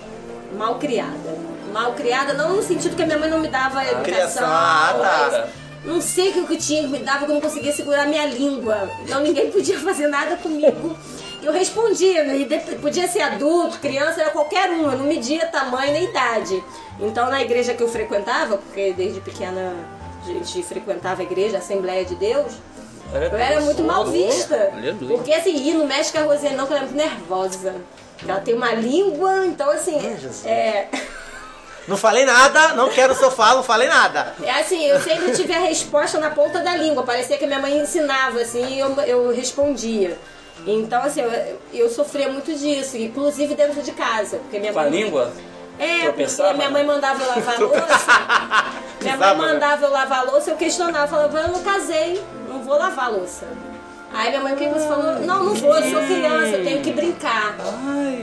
Mal criada. Mal criada, não no sentido que a minha mãe não me dava educação. criação, ah, tá. Não sei o que, que tinha que me dava, que eu não conseguia segurar minha língua. Então ninguém podia fazer nada comigo. Eu respondia, né? E podia ser adulto, criança, era qualquer um, eu não media tamanho nem idade. Então na igreja que eu frequentava, porque desde pequena a gente frequentava a igreja, a Assembleia de Deus, eu era muito mal vista. Aleluia. Porque assim, ir no México a Rosê não, que ela é muito nervosa. Ela tem uma língua, então assim. É, Não falei nada, não quero sofá, não falei nada. é assim, eu sempre tive a resposta na ponta da língua. Parecia que a minha mãe ensinava, assim, e eu, eu respondia. Então, assim, eu, eu sofria muito disso, inclusive dentro de casa. Porque minha Com a mãe... língua? É, porque Tropeçava, minha né? mãe mandava eu lavar a louça. minha mãe né? mandava eu lavar a louça, eu questionava, falava, eu não casei, não vou lavar a louça. Aí minha mãe, o que você falou? Não, não vou, eu sou criança, eu tenho que brincar.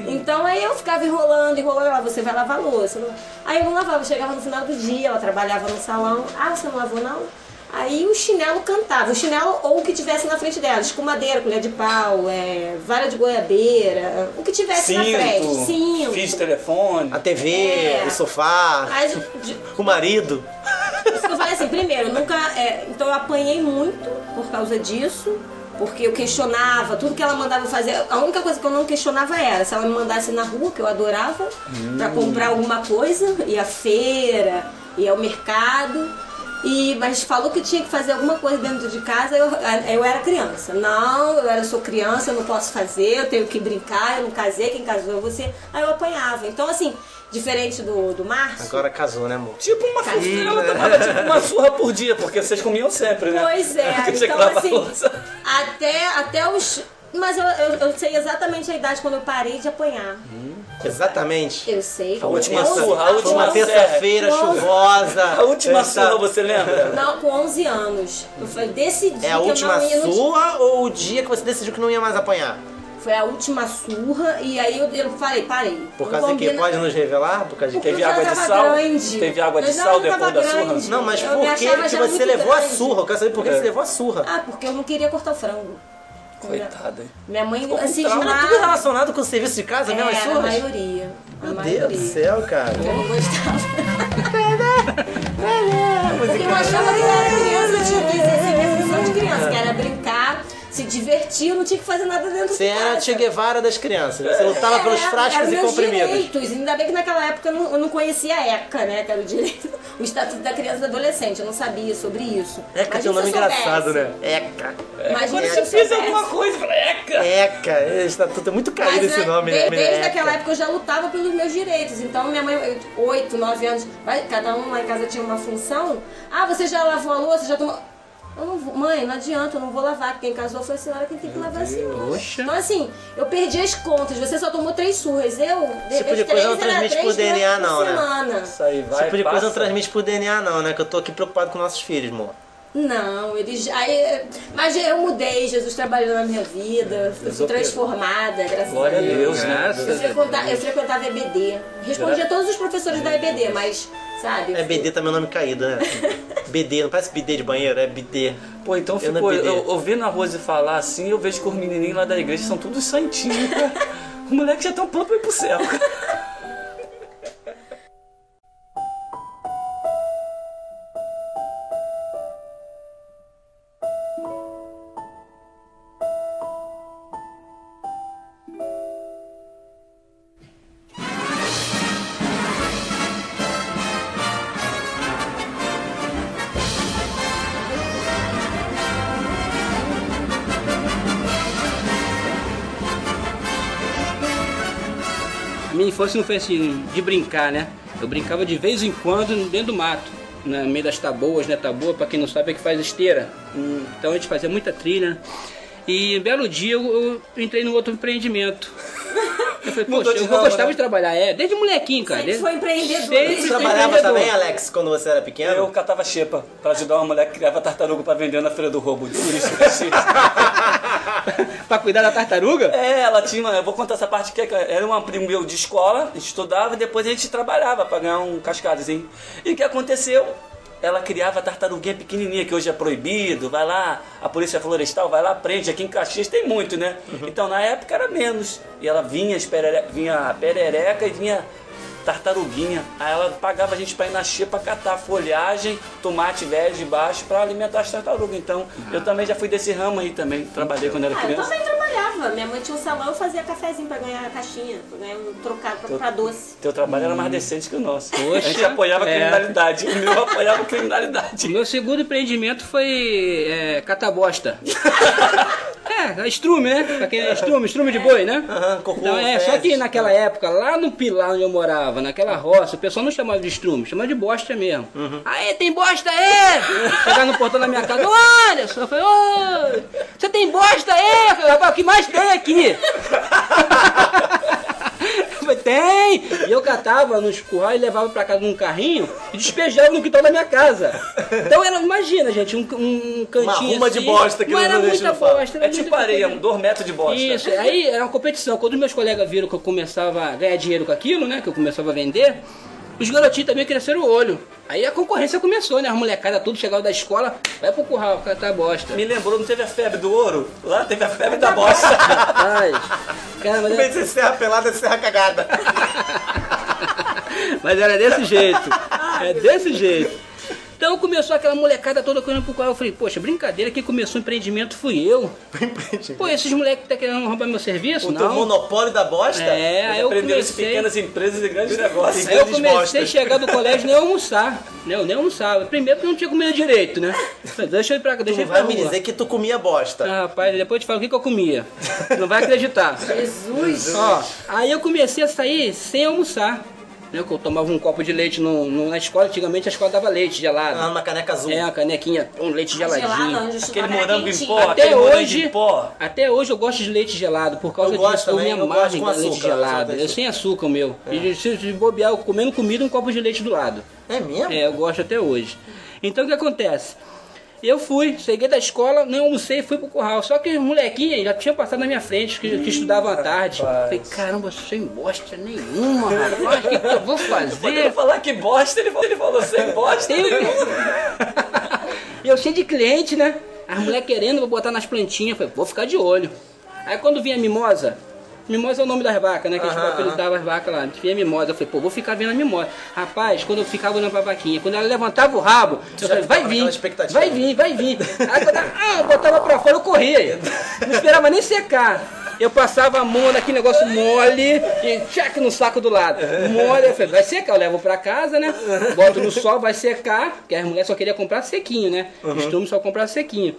Então aí eu ficava enrolando, enrolando, ela, você vai lavar a louça. Aí eu não lavava, chegava no final do dia, ela trabalhava no salão, ah, você não lavou não? Aí o chinelo cantava, o chinelo ou o que tivesse na frente dela, escumadeira, colher de pau, é, vara de goiabeira, o que tivesse na frente, Cinto, cinto. fiz telefone. A TV, É. o sofá, Aí, de- o marido. Isso que eu falei assim, primeiro, nunca. é, então eu apanhei muito por causa disso. Porque eu questionava tudo que ela mandava fazer. A única coisa que eu não questionava era se ela me mandasse na rua, que eu adorava, pra comprar alguma coisa, ir à feira, ir ao mercado. E, mas falou que tinha que fazer alguma coisa dentro de casa, eu, eu era criança. Não, eu era, sou criança, eu não posso fazer, eu tenho que brincar, eu não casei, quem casou é você. Aí eu apanhava. Então, assim, diferente do, do Márcio. Agora casou, né, amor? Tipo uma ela tomava tipo uma surra por dia, porque vocês comiam sempre, né? Pois é, Porque tinha que então assim, até, até os. Mas eu, eu, eu sei exatamente a idade quando eu parei de apanhar. Exatamente. Eu sei. A última surra, a última terça-feira chuvosa. A última Essa- surra, você lembra? Não, com 11 anos. Eu falei, decidi É a que última eu não ia. sua ou o dia que você decidiu que não ia mais apanhar? Foi a última surra e aí eu, eu falei, parei. Por causa de quê? combina- Pode nos revelar? Por causa de? Teve água de sal? grande. Teve água de sal depois da surra? grande. Não, mas Eu por que que já você levou a grande. surra? Eu quero saber por que É. você levou a surra. Ah, porque eu não queria cortar o frango. Coitada? Minha mãe Ficou assim, trauma, cismava. tudo relacionado com o serviço de casa, mesmo as É, a maioria. A Meu maioria. Deus do céu, cara. Eu não gostava. Porque eu achava que era criança, eu tinha que exercer minha função de criança, que era brincar, se divertir, eu não tinha que fazer nada dentro Você de era a casa. Che Guevara das crianças. Você lutava pelos Era- frascos eram e meus comprimidos. direitos. Ainda bem que naquela época eu não, eu não conhecia a ECA, né? Que era o direito, o Estatuto da Criança e do Adolescente. Eu não sabia sobre isso. Eca tem um nome engraçado, né? Eca. Mas Quando você eu fez alguma coisa, eu falei, eca! Eca. Estatuto é muito caído Mas, esse né, nome, né? Desde aquela época eu já lutava pelos meus direitos. Então minha mãe, eu- oito, nove anos, vai- cada um lá em casa tinha uma função. Ah, você já lavou a louça? Já tomou. Eu não vou, mãe, não adianta, eu não vou lavar. Quem casou foi a senhora quem tem que lavar a senhora. Oxa. Então assim, eu perdi as contas. Você só tomou três surras. Eu, de Esse tipo de coisa não transmite por DNA não, né? semana. Isso aí, Esse vai, tipo de coisa não transmite por DNA, não, né? Que eu tô aqui preocupado com nossos filhos, amor. Não, eles. Aí, mas eu mudei, Jesus trabalhou na minha vida, eu fui transformada, graças Glória a a Deus. Deus, né? Eu frequentava, eu frequentava EBD. Respondia a todos os professores da EBD, mas, sabe? É BD também é nome caído, né? BD, não parece BD de banheiro, é BD. Pô, então Eu ficou. não Eu, pedi. ouvindo a Rose falar assim, eu vejo que os menininhos lá da igreja são todos santinhos, cara. O moleque já tá um pronto pra ir pro céu, cara. infância não foi assim, de brincar, né? Eu brincava de vez em quando dentro do mato, no meio das taboas, né? Taboa, pra quem não sabe, é que faz esteira. Hum, Então a gente fazia muita trilha. E um belo dia eu, eu entrei num outro empreendimento. Eu falei, Mudou poxa, eu ramo, gostava né? de trabalhar, é, desde molequinho, cara. Desde, foi empreendedor. desde Você trabalhava empreendedor. também, Alex, quando você era pequeno? Eu catava xepa pra ajudar uma mulher que criava tartaruga pra vender na feira do roubo. Pra cuidar da tartaruga? É, ela tinha, uma- eu vou contar essa parte que era um primo meu de escola, a gente estudava e depois a gente trabalhava pra ganhar um cascadozinho. E o que aconteceu? ela criava tartaruguinha pequenininha, que hoje é proibido, vai lá, a polícia florestal vai lá, prende, aqui em Caxias tem muito, né? Então na época era menos. E ela vinha, esperere- vinha perereca e vinha tartaruguinha. Aí ela pagava a gente pra ir na xepa catar folhagem, tomate velho de baixo pra alimentar as tartarugas. Então eu também já fui desse ramo aí também, trabalhei quando era Ah, eu criança. também trabalhava. Minha mãe tinha um salão, eu fazia cafezinho pra ganhar a caixinha, pra ganhar um trocado pra, pra doce. Teu trabalho era mais decente que o nosso. Poxa, a gente apoiava a é. criminalidade. O meu apoiava a criminalidade. O meu segundo empreendimento foi é, catabosta. é, estrume, né? Quem é estrume, estrume de boi, né? Aham, cocô, Então, é, só que naquela época, lá no Pilar onde eu morava, naquela roça, o pessoal não chamava de estrume, chamava de bosta mesmo. Aê, tem bosta aí! Chegar no portão da minha casa, ô Anderson, eu falei, ô, você tem bosta aí? Eu falei, rapaz, o que mais tem aqui? Tem! E eu catava nos currais e levava pra casa num carrinho e despejava no quintal da minha casa. Então era, imagina, gente, um, um cantinho ruma de assim, bosta que não era muita no bosta. era É tipo areia, um dois metros de bosta. Isso, aí era uma competição. Quando meus colegas viram que eu começava a ganhar dinheiro com aquilo, né? Que eu começava a vender, os garotinhos também cresceram o olho. Aí a concorrência começou, né? As molecadas tudo chegavam da escola, vai pro curral, catar bosta. Me lembrou, não teve a febre do ouro? Lá teve a febre da bosta. Rapaz, cara, mas, Em vez serra pelada, é serra cagada. mas era desse jeito. É desse jeito. Então começou aquela molecada toda correndo pro curral. Eu falei, poxa, brincadeira, quem começou o empreendimento fui eu. Pô, esses moleques que tá querendo roubar meu serviço? O teu não. monopólio da bosta? É, aí eu comecei... pequenas empresas e grandes negócios. Aí eu grandes comecei a bostas. chegar do colégio nem almoçar. né? Eu nem almoçava. Primeiro porque eu não tinha comido direito, né? Falei, Deixa eu ir pra cá, Tu deixa eu não ir pra vai me dizer que tu comia bosta. Ah, rapaz, depois eu te falo o que, que eu comia. Não vai acreditar. Jesus! Ó, aí eu comecei a sair sem almoçar. Né, que eu tomava um copo de leite no, no- na escola, antigamente a escola dava leite gelado. Ah, numa caneca azul. É, uma canequinha, um leite geladinho. eu Aquele morango em pó, Até aquele morango hoje, em pó. até hoje eu gosto de leite gelado, por causa Eu gosto disso. Eu também, me eu amarro gosto em leite açúcar, gelado. Eu sem açúcar, o meu. E se, se bobear, eu comendo comida, um copo de leite do lado. É mesmo? É, eu gosto até hoje. Então o que acontece? Eu fui, cheguei da escola, não almocei e fui pro curral. Só que os molequinhos já tinham passado na minha frente, que, que estudavam à tarde. Falei, caramba, sem bosta nenhuma, rapaz, o que, que eu vou fazer? falar que bosta, ele falou, ele falou sem bosta. E eu cheio de cliente, né? As mulheres querendo, vou botar nas plantinhas. Falei, vou ficar de olho. Aí quando vinha a mimosa, mimosa é o nome das vacas, né? Que a gente apelidava as vacas lá. Vinha a mimosa. Eu falei, pô, vou ficar vendo a mimosa. Rapaz, quando eu ficava olhando pra vaquinha, quando ela levantava o rabo, eu falei, vai vir, vai vir, vai vir. Aí quando ela ah, botava pra fora, eu corria. Não esperava nem secar. Eu passava a mão naquele negócio mole e tchac no saco do lado. Mole, eu falei, vai secar, eu levo pra casa, né? Boto no sol, vai secar, porque as mulheres só queriam comprar sequinho, né? Costume só comprar sequinho.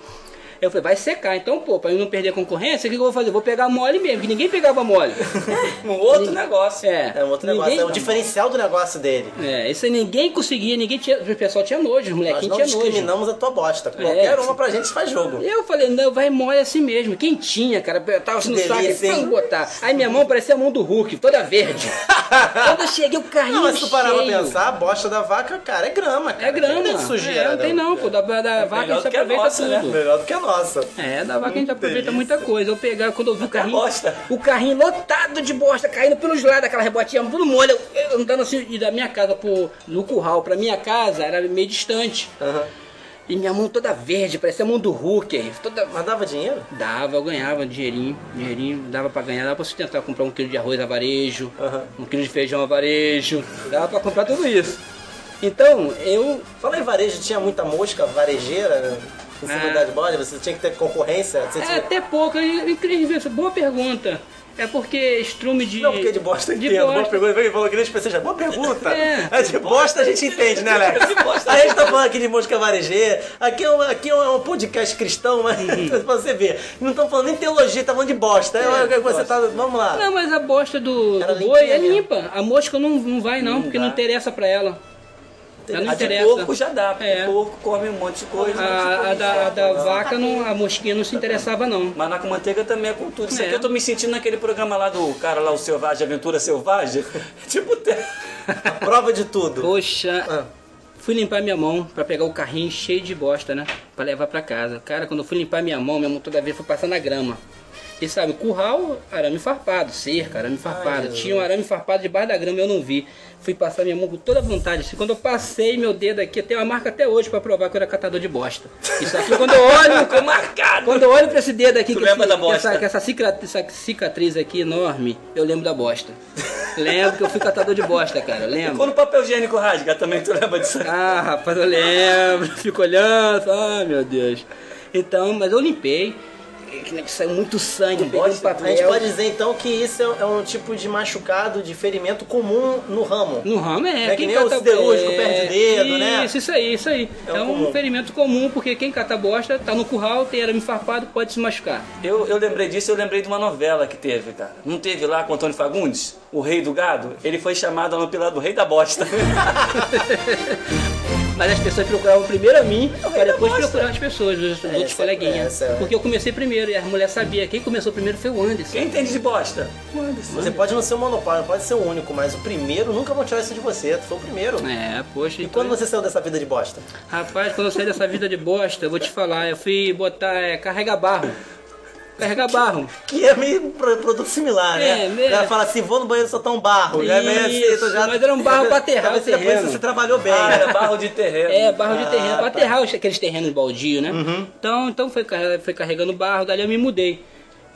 Eu falei, vai secar. Então, pô, pra eu não perder a concorrência, o que eu vou fazer? Vou pegar mole mesmo, que ninguém pegava mole. Um outro negócio. É, É um outro negócio. ninguém- É o diferencial do negócio dele. É, isso aí ninguém conseguia, ninguém tinha. O pessoal tinha nojo, os Nós molequinhos não tinham nojo. discriminamos a tua bosta. Qualquer É. uma pra gente faz jogo. Eu falei, não, vai mole assim mesmo. Quem tinha, cara? Eu tava assim no saco delícia, vamos botar. Aí minha mão parecia a mão do Hulk, toda verde. Quando eu cheguei, o carrinho Não, mas se tu parar pra pensar, a bosta da vaca, cara, é grama, cara. É grama. Não tem sujeira. É, não tem não, pô. Da, da vaca a gente que a aproveita nossa, né? tudo. Melhor do que a nossa. É, da vaca a gente aproveita delícia. muita coisa. Eu pegava, quando eu vi o carrinho. bosta. O carrinho lotado de bosta, caindo pelos lados, aquela rebotinha, tudo molho. Eu andando assim, e da minha casa pro, no curral pra minha casa era meio distante. E minha mão toda verde, parecia a mão do Hulk. Toda... Mas dava dinheiro? Dava, eu ganhava dinheirinho, dinheirinho, dava pra ganhar, dava pra sustentar, comprar um quilo de arroz a varejo, um quilo de feijão a varejo, dava pra comprar tudo isso. Então, eu Fala em varejo, tinha muita mosca varejeira em cima Ah. das bolas? Você tinha que ter concorrência? Você É, tinha... até pouco, é incrível isso. Boa pergunta. É porque estrume de. Não, porque de bosta eu de entendo. Boa bosta. pergunta. Ele falou que nem especialista. Boa pergunta. É. É. De bosta a gente entende, né, Alex? A gente tá falando aqui de mosca varejeira. Aqui é um, aqui é um podcast cristão, mas Uhum. pra você ver. Não estamos falando nem teologia, tá falando de bosta. É, é, você tá. Vamos lá. Não, mas a bosta do, do boi é limpa. A mosca não, não vai, não, Não porque dá. não interessa pra ela. Não A de interessa. porco já dá, porque É. porco come um monte de coisa. A, a da, a da vaca, não, a mosquinha não se interessava, não. Mas na com manteiga também é cultura. Isso É. aqui eu tô me sentindo naquele programa lá do cara lá, o Selvagem, Aventura Selvagem. tipo, te- Prova de tudo. Poxa, Ah. fui limpar minha mão pra pegar o carrinho cheio de bosta, né? Pra levar pra casa. Cara, quando eu fui limpar minha mão, minha mão toda vez foi passar na grama. E sabe, curral, arame farpado, cerca, arame farpado. Jesus. Tinha um arame farpado debaixo da grama, eu não vi. Fui passar minha mão com toda vontade. Assim, quando eu passei meu dedo aqui, tem uma marca até hoje pra provar que eu era catador de bosta. Isso aqui, quando eu olho, Ficou marcado. quando eu olho pra esse dedo aqui, que, lembra esse- da bosta? essa, que essa cicra- essa cicatriz aqui enorme, eu lembro da bosta. lembro que eu fui catador de bosta, cara, lembro. Quando o papel higiênico rasga, também tu lembra disso? Ah, rapaz, eu lembro, fico olhando, ai meu Deus. Então, mas eu limpei, que nem que saiu muito sangue, peguei um A gente papel. pode dizer então que isso é, é um tipo de machucado, de ferimento comum no ramo. No ramo é. É que quem nem o cata- siderúrgico é, perde o dedo, né? Isso, isso aí, isso aí. É É, o um comum. ferimento comum, porque quem cata bosta tá no curral, tem arame farpado, pode se machucar. Eu, eu lembrei disso, eu lembrei de uma novela que teve, cara. Não teve lá com o Antônio Fagundes, o rei do gado? Ele foi chamado no pilar do rei da bosta. Mas as pessoas procuravam primeiro a mim, para depois procurar as pessoas, os outros essa- coleguinhas. é- Porque eu comecei primeiro e a mulher sabia. Quem começou primeiro foi o Anderson. Quem entende de bosta? Você pode não ser o monopólio, pode ser o único, mas o primeiro nunca vão tirar isso de você. Tu foi o primeiro. É, poxa. E então- quando você saiu dessa vida de bosta? Rapaz, quando eu saí dessa vida de bosta, eu vou te falar, eu fui botar, é, carregar barro. Carregar barro. Que é meio pro- produto similar, É, né? né? Ela fala assim, vou no banheiro soltar um barro. Já vem assim, Isso, tu já- mas era um barro pra aterrar o terreno. que você trabalhou bem. Ah, né? era barro de terreno. É, barro de terreno, pra tá. aqueles terrenos baldio, né? Uhum. Então, então foi, foi carregando barro, dali eu me mudei.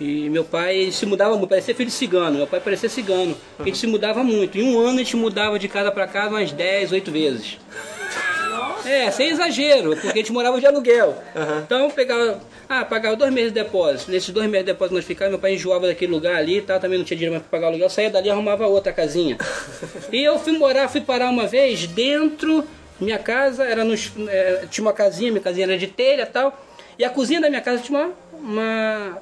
E meu pai se mudava muito, parecia filho de cigano, meu pai parecia cigano. A gente se mudava muito. Em um ano a gente mudava de casa pra casa umas 10, 8 vezes. É, sem exagero, porque a gente morava de aluguel. Então pegava, ah, pagava dois meses de depósito. Nesses dois meses de depósito nós ficávamos, meu pai enjoava daquele lugar ali e tal, também não tinha dinheiro mais pra pagar o aluguel, saía dali e arrumava outra casinha. E eu fui morar, fui parar uma vez dentro, minha casa era nos, é, tinha uma casinha, minha casinha era de telha e tal, e a cozinha da minha casa tinha uma, uma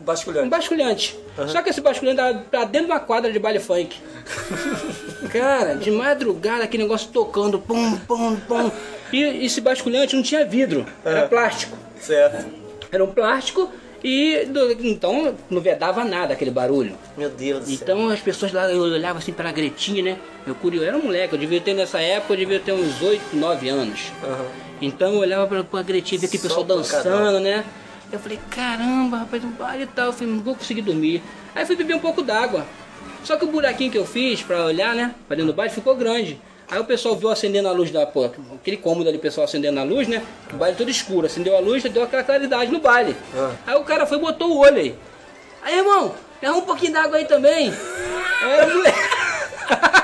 um Basculhante. basculhante. Só que esse basculhante tava pra dentro de uma quadra de baile funk. Cara, de madrugada aquele negócio tocando, pum, pum, pum. E esse basculhante não tinha vidro, era É. plástico. Certo. Era um plástico e do- então não vedava nada aquele barulho. Meu Deus do céu. Então as pessoas lá, eu olhava assim pra Gretinha, né? Eu curioso, era um moleque, eu devia ter nessa época, eu devia ter uns 8, 9 anos. Aham. Então eu olhava pra, pra Gretinha, via aquele pessoal dançando, né? Eu falei, caramba, rapaz, um baile e tal. Eu falei, não vou conseguir dormir. Aí fui beber um pouco d'água. Só que o buraquinho que eu fiz pra olhar, né? Pra dentro do baile ficou grande. Aí o pessoal viu acendendo a luz da. Pô, aquele cômodo ali, o pessoal acendendo a luz, né? O baile todo escuro. Acendeu a luz, deu aquela claridade no baile. Ah. Aí o cara foi e botou o olho aí. Aí, irmão, me arruma um pouquinho d'água aí também. Aí era moleque.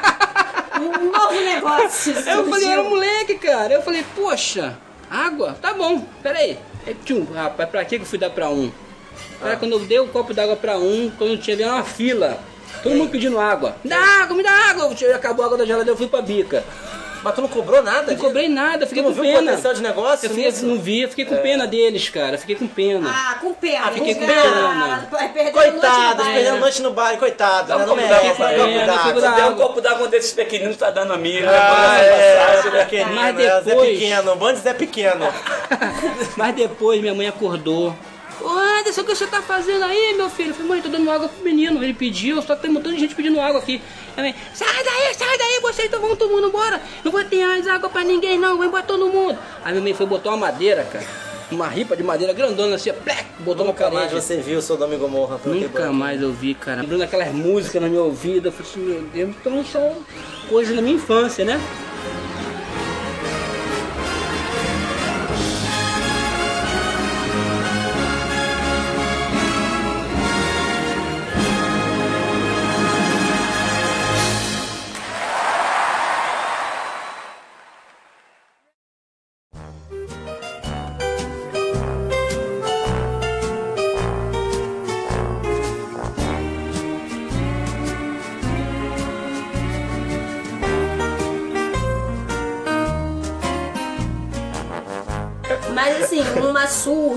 Um novo negócio. Aí eu falei, surgiu. era um moleque, cara. Eu falei, poxa, água? Tá bom, peraí. Aí, tchum, rapaz, pra que que eu fui dar pra um? Aí quando eu dei o copo d'água pra um, quando tinha, uma fila. Todo mundo pedindo água. Me dá água, me dá água. Acabou a água da geladeira, eu fui pra bica. Mas tu não cobrou nada? Não cobrei nada, fiquei Tu não com viu o pena. potencial de negócio Eu fiquei, nisso? não vi, eu fiquei com pena deles, cara. Fiquei com pena. Ah, com pena. Fiquei com Ah, pena. vai perder Coitados, perdendo no noite no baile, coitado. Dá um né? Não copo d'água pra dá um ele, copo dá um d'água. copo Você d'água. der um copo d'água desses pequeninos, tá dando a mira. Ah, né? é, Passagem, né? pequenino, Mas né? Zé depois- Pequeno, Bandes é pequeno. Mas depois minha mãe acordou. Ô Anderson, o que você tá fazendo aí, meu filho? Eu falei, mãe, tô dando água pro menino. Ele pediu, só que tem um montão de gente pedindo água aqui. Mãe, sai daí, sai daí, vocês então vão todo mundo embora. Não vou ter mais água pra ninguém, não, vai embora todo mundo. Aí minha mãe foi botar uma madeira, cara. Uma ripa de madeira grandona assim, plec, botou Nunca na mais parede. você viu o seu Domingo pelo Nunca mais eu vi, cara. Lembrando aquelas músicas na minha ouvida. Eu falei assim, meu Deus, então são coisas da minha infância, né?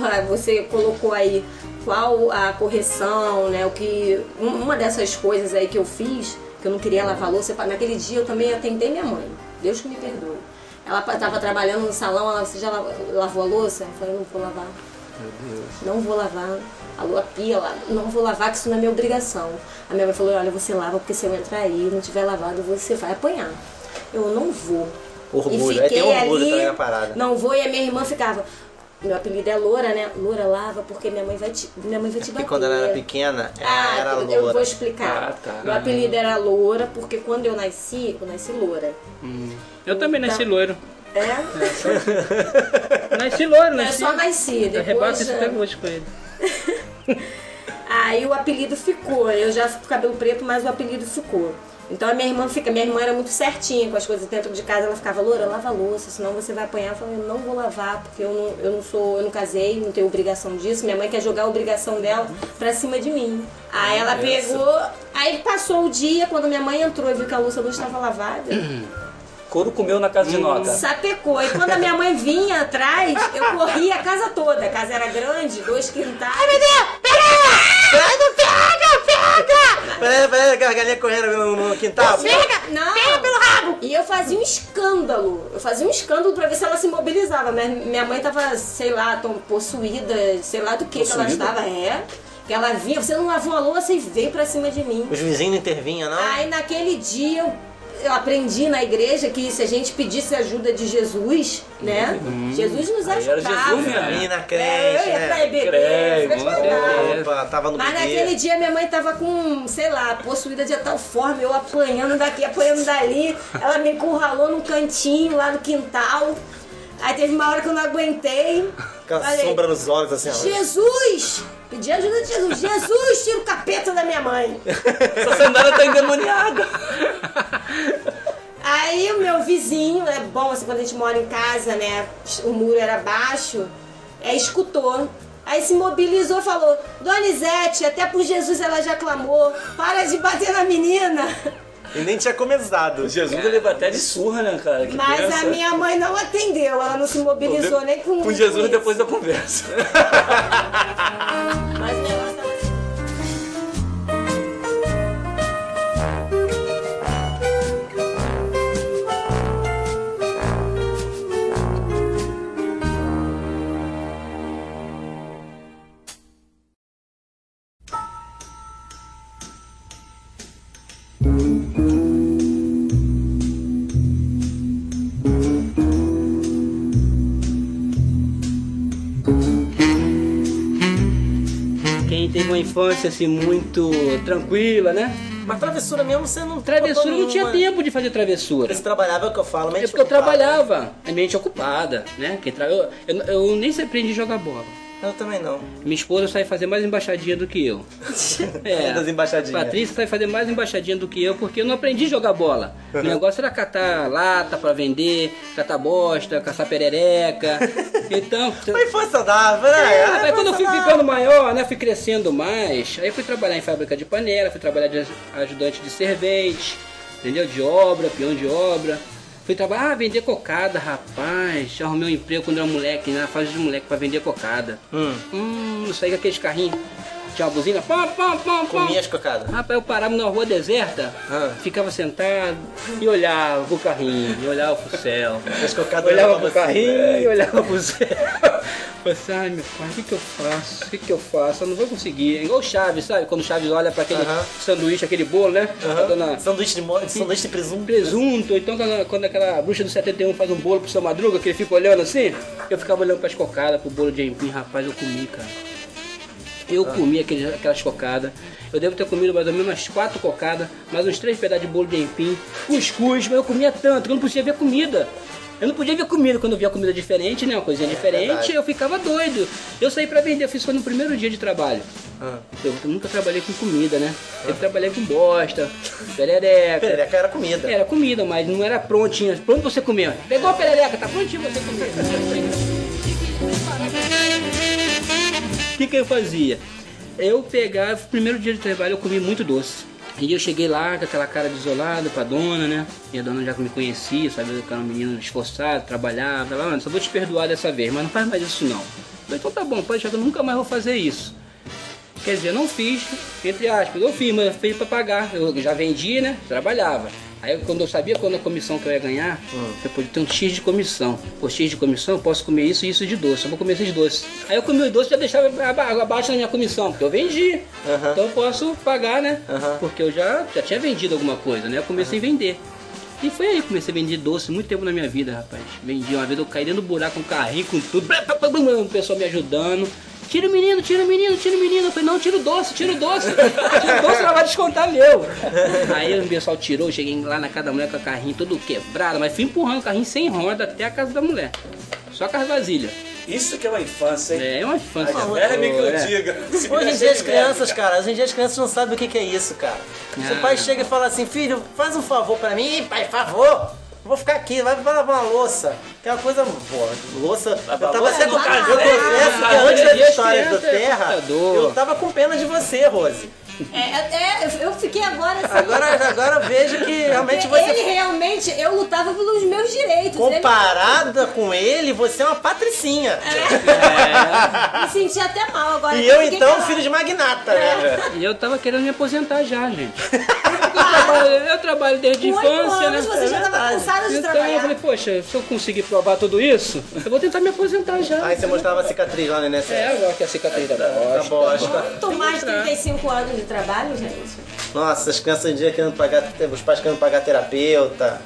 Surra, você colocou aí qual a correção, né? O que. um- Uma dessas coisas aí que eu fiz, que eu não queria lavar louça, naquele dia eu também atendei minha mãe. Deus que me perdoe. Ela estava trabalhando no salão, ela, você já la- lavou a louça? Eu falei, não vou lavar. Não vou lavar. A lua pia não vou lavar, que isso não é minha obrigação. A minha mãe falou, olha, você lava, porque se eu entrar aí e não tiver lavado, você vai apanhar. Eu não vou. Orgulho, E aí tem fiquei orgulho ali, também a parada. Não vou, e a minha irmã ficava, meu apelido é Loura, né? Loura lava porque minha mãe vai te, minha mãe vai te E bater. quando ela era pequena, ela Ah, era eu loura. vou explicar. Ah, tá. Meu apelido era Loura porque quando eu nasci, eu nasci loura. Eu também nasci loiro. É? Nasci loiro, Não é nasci. só nasci, Eu rebato depois... isso é, até hoje com ele. Aí o apelido ficou. Eu já fico com cabelo preto, mas o apelido ficou. Então a minha irmã fica, minha irmã era muito certinha com as coisas dentro de casa, ela ficava, Loura, lava a louça, senão você vai apanhar. Eu falei, eu não vou lavar, porque eu não, eu não sou, eu não casei, não tenho obrigação disso. Minha mãe quer jogar a obrigação dela pra cima de mim. Aí ela Essa. pegou, aí passou o dia, quando minha mãe entrou e viu que a louça não estava lavada. Couro comeu na casa de Noca. Sapecou. E quando a minha mãe vinha atrás, eu corria a casa toda. A casa era grande, dois quintais. Ai, meu Deus! Pega! Pega! Pega! Peraí, peraí, a galinha correndo no, no quintal. Pega! Não! Pega pelo rabo! E eu fazia um escândalo. Eu fazia um escândalo pra ver se ela se mobilizava. Minha, minha mãe tava, sei lá, tão possuída, sei lá do que, que ela estava. É. Que ela vinha, você não lavou a louça e veio pra cima de mim. Os vizinhos não intervinham, não? Aí naquele dia eu, eu aprendi na igreja que se a gente pedisse ajuda de Jesus, né? Jesus nos Aí era ajudava. Jesus, minha menina crente, É, eu ia né? pra EBD, Crente, frequentava. Opa, tava no Mas bebê. naquele dia minha mãe tava com, sei lá, possuída de tal forma, eu apanhando daqui, apanhando dali. Ela me encurralou num cantinho lá no quintal. Aí teve uma hora que eu não aguentei. Com a Falei, sombra nos olhos, assim, ó. Jesus! Pedi ajuda de Jesus. Jesus, tira o capeta da minha mãe. Essa sandália tá endemoniada. Aí o meu vizinho, é bom assim, quando a gente mora em casa, né? O muro era baixo, é, escutou. Aí se mobilizou e falou, Donizete, até por Jesus ela já clamou, para de bater na menina. E nem tinha começado. Jesus ele vai até de surra, né, cara? Que Mas pensa. a minha mãe não atendeu, ela não se mobilizou nem com Com Jesus isso. depois da conversa. Mas o uma infância assim muito tranquila, né? Mas travessura mesmo você não Travessura não tinha nenhuma. tempo de fazer travessura. Você trabalhava, é o que eu falo, mente É porque eu ocupada. trabalhava, a mente ocupada, né? Quem tra... eu, eu, eu nem aprendi a jogar bola. Eu também não. Minha esposa sai fazer mais embaixadinha do que eu. É. Das embaixadinhas. Patrícia sai fazer mais embaixadinha do que eu, porque eu não aprendi a jogar bola. O negócio era catar lata pra vender, catar bosta, caçar perereca. Então. Mas foi saudável, né? É, foi quando eu fui ficando maior, né? Fui crescendo mais. Aí fui trabalhar em fábrica de panela, fui trabalhar de ajudante de servente, entendeu? De obra, peão de obra. Fui trabalhar, ah, vender cocada, rapaz. Arrumei um emprego quando era moleque, na fase de moleque, pra vender cocada. Hum. Hum, saí com aqueles carrinhos. Tinha uma buzina, pam, pam, pam, pam. Comia as cocadas. Rapaz, eu parava numa rua deserta, Ah. ficava sentado e olhava pro carrinho, e olhava pro céu. As cocadas Olhava pro carrinho e olhava pro céu. Pensei, ai meu pai, o que, que eu faço? O que, que eu faço? Eu não vou conseguir. É igual o Chaves, sabe? Quando o Chaves olha pra aquele Aham. sanduíche, aquele bolo, né? Aham. A dona Sanduíche de, mo- sanduíche de presunto. presunto, então quando, quando aquela bruxa do 71 faz um bolo pro seu madruga, que ele fica olhando assim, eu ficava olhando pras cocadas, pro bolo de empim, rapaz, eu comi, cara. Eu comi aquele, aquelas cocadas. Eu devo ter comido mais ou menos umas quatro cocadas, mais uns três pedaços de bolo de empim, cuscuz, mas eu comia tanto que eu não podia ver comida. Eu não podia ver comida quando eu via comida diferente, né? Uma coisinha diferente, verdade. eu ficava doido. Eu saí pra vender, eu fiz foi no primeiro dia de trabalho. Ah. Eu nunca trabalhei com comida, né? Eu trabalhei com bosta, perereca. Perereca era comida. Era comida, mas não era prontinha. Pronto você comer. Pegou a perereca, tá prontinho você comer. Que, que eu fazia? Eu pegava, primeiro dia de trabalho eu comi muito doce. E eu cheguei lá com aquela cara de isolado pra dona, né? E a dona já me conhecia, sabia que eu era um menino esforçado, trabalhava. Ela, mano, só vou te perdoar dessa vez, mas não faz mais isso não. Eu então tá bom, pode deixar que eu nunca mais vou fazer isso. Quer dizer, não fiz, entre aspas, eu fiz, mas eu fiz pra pagar. Eu já vendi, né? Trabalhava. Aí quando eu sabia quando a comissão que eu ia ganhar, eu podia ter um X de comissão. Por X de comissão, eu posso comer isso e isso de doce. Eu vou comer esses doces. Aí eu comi os doces e já deixava aba- abaixo da minha comissão, porque eu vendi. Aham. Então eu posso pagar, né? Aham. Porque eu já, já tinha vendido alguma coisa, né? Eu comecei a vender. E foi aí que comecei a vender doce muito tempo na minha vida, rapaz. Vendi uma vez, eu caí dentro do buraco com um carrinho, com tudo. O pessoal me ajudando. Tira o menino, tira o menino, tira o menino. Eu falei, não, tira o doce, tira o doce. Tira o doce, ela vai descontar meu. Aí o pessoal tirou, eu cheguei lá na casa da mulher com o carrinho todo quebrado, mas fui empurrando o carrinho sem roda até a casa da mulher. Só com as vasilhas. Isso que é uma infância, hein? É, é uma infância. Verme que eu É. diga. Hoje em dia as crianças, cara, hoje em dia as crianças não sabem o que, que é isso, cara. Ah. pai chega e fala assim, filho, faz um favor pra mim, pai, favor. Vou ficar aqui, vai, lavar uma louça. Que é uma coisa boa. Louça. Eu tava até do com. Eu confesso que antes das dia as histórias do é Terra, eu tava com pena de você, Rose. É, é, eu- eu fiquei agora assim. Agora, agora eu vejo que realmente você. Ele realmente, eu lutava pelos meus direitos. Comparada com ele, você é uma patricinha. Ele me senti até mal agora. E eu então, calada. filho de magnata, né? E eu tava querendo me aposentar já, gente. Eu trabalho, eu trabalho desde a Com infância, anos né? você já tava cansada de Então trabalhar. eu falei, poxa, se eu conseguir provar tudo isso, eu vou tentar me aposentar já. Aí você mostrava a cicatriz lá INSS. É, agora que a cicatriz da Da bosta. bosta. Tô mais de 35 anos trabalho, gente. Nossa, as crianças em dia querendo pagar, os pais querendo pagar terapeuta.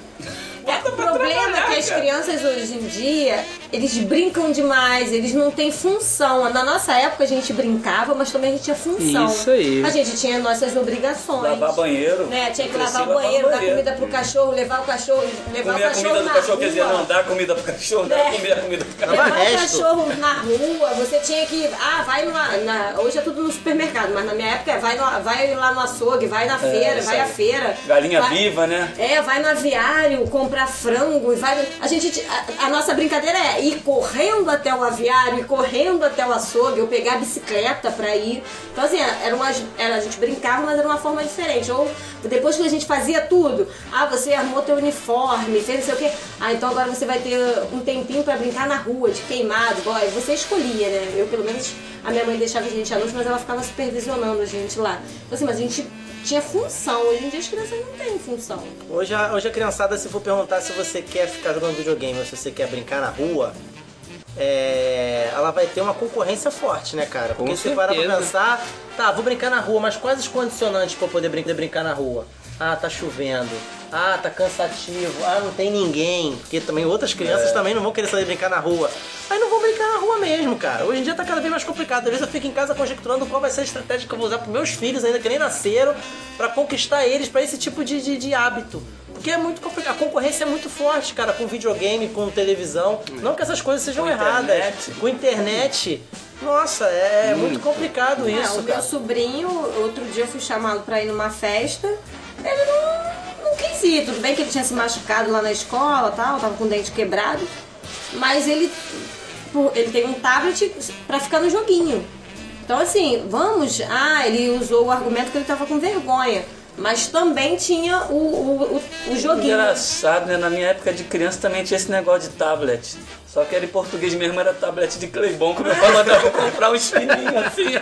É, o problema é que as crianças hoje em dia, eles brincam demais, eles não têm função. Na nossa época a gente brincava, mas também a gente tinha função. Isso aí. A gente tinha nossas obrigações. Lavar banheiro. Né? Tinha que lavar o banheiro, dar banheiro. comida pro cachorro, levar o cachorro, levar Comer o a cachorro comida do cachorro, rua. quer dizer, não dar comida pro cachorro, não É. comer a comida do cachorro. Levar o cachorro na rua, você tinha que. Ah, vai numa. na- hoje é tudo no supermercado, mas na minha época é, vai, no- vai lá no açougue, vai na feira, É, vai à feira. Galinha vai- viva, né? É, vai no aviário comprar frango e vai. A gente. A, a nossa brincadeira é ir correndo até o aviário, ir correndo até o açougue, ou pegar a bicicleta pra ir. Então, assim, era uma, era, a gente brincava, mas era uma forma diferente. Ou depois que a gente fazia tudo, ah, você armou teu uniforme, fez não sei o quê. Ah, então agora você vai ter um tempinho pra brincar na rua, de queimado. Aí você escolhia, né? Eu, pelo menos, a minha mãe deixava a gente à noite, mas ela ficava supervisionando a gente lá. Então, assim, mas a gente tinha função. Hoje em dia as crianças não têm função. Hoje a, hoje a criançada, se for perguntar se você quer ficar jogando videogame ou se você quer brincar na rua, é, ela vai ter uma concorrência forte, né, cara? Porque Com se parar pra pensar, tá, vou brincar na rua, mas quais os condicionantes pra eu poder brin- brincar na rua? Ah, tá chovendo. Ah, tá cansativo. Ah, não tem ninguém. Porque também outras crianças É. também não vão querer sair brincar na rua. Aí não vão brincar na rua mesmo, cara. Hoje em dia tá cada vez mais complicado. Às vezes eu fico em casa conjecturando qual vai ser a estratégia que eu vou usar pros meus filhos, ainda que nem nasceram, pra conquistar eles pra esse tipo de, de, de hábito. Porque é muito complicado. A concorrência é muito forte, cara, com videogame, com televisão. Não que essas coisas sejam Com erradas. internet. Com internet. Nossa, é muito complicado É, isso, o meu cara. sobrinho, outro dia eu fui chamado pra ir numa festa, ele não, ir. Tudo bem que ele tinha se machucado lá na escola tal, tava com o dente quebrado, mas ele, ele tem um tablet pra ficar no joguinho. Então assim, vamos. Ah, ele usou o argumento que ele tava com vergonha. Mas também tinha o, o, o, o joguinho. Engraçado, né? Na minha época de criança também tinha esse negócio de tablet. Só que era em português mesmo, era tablet de Cleibon, que meu pai mandava eu comprar uns fininhos assim.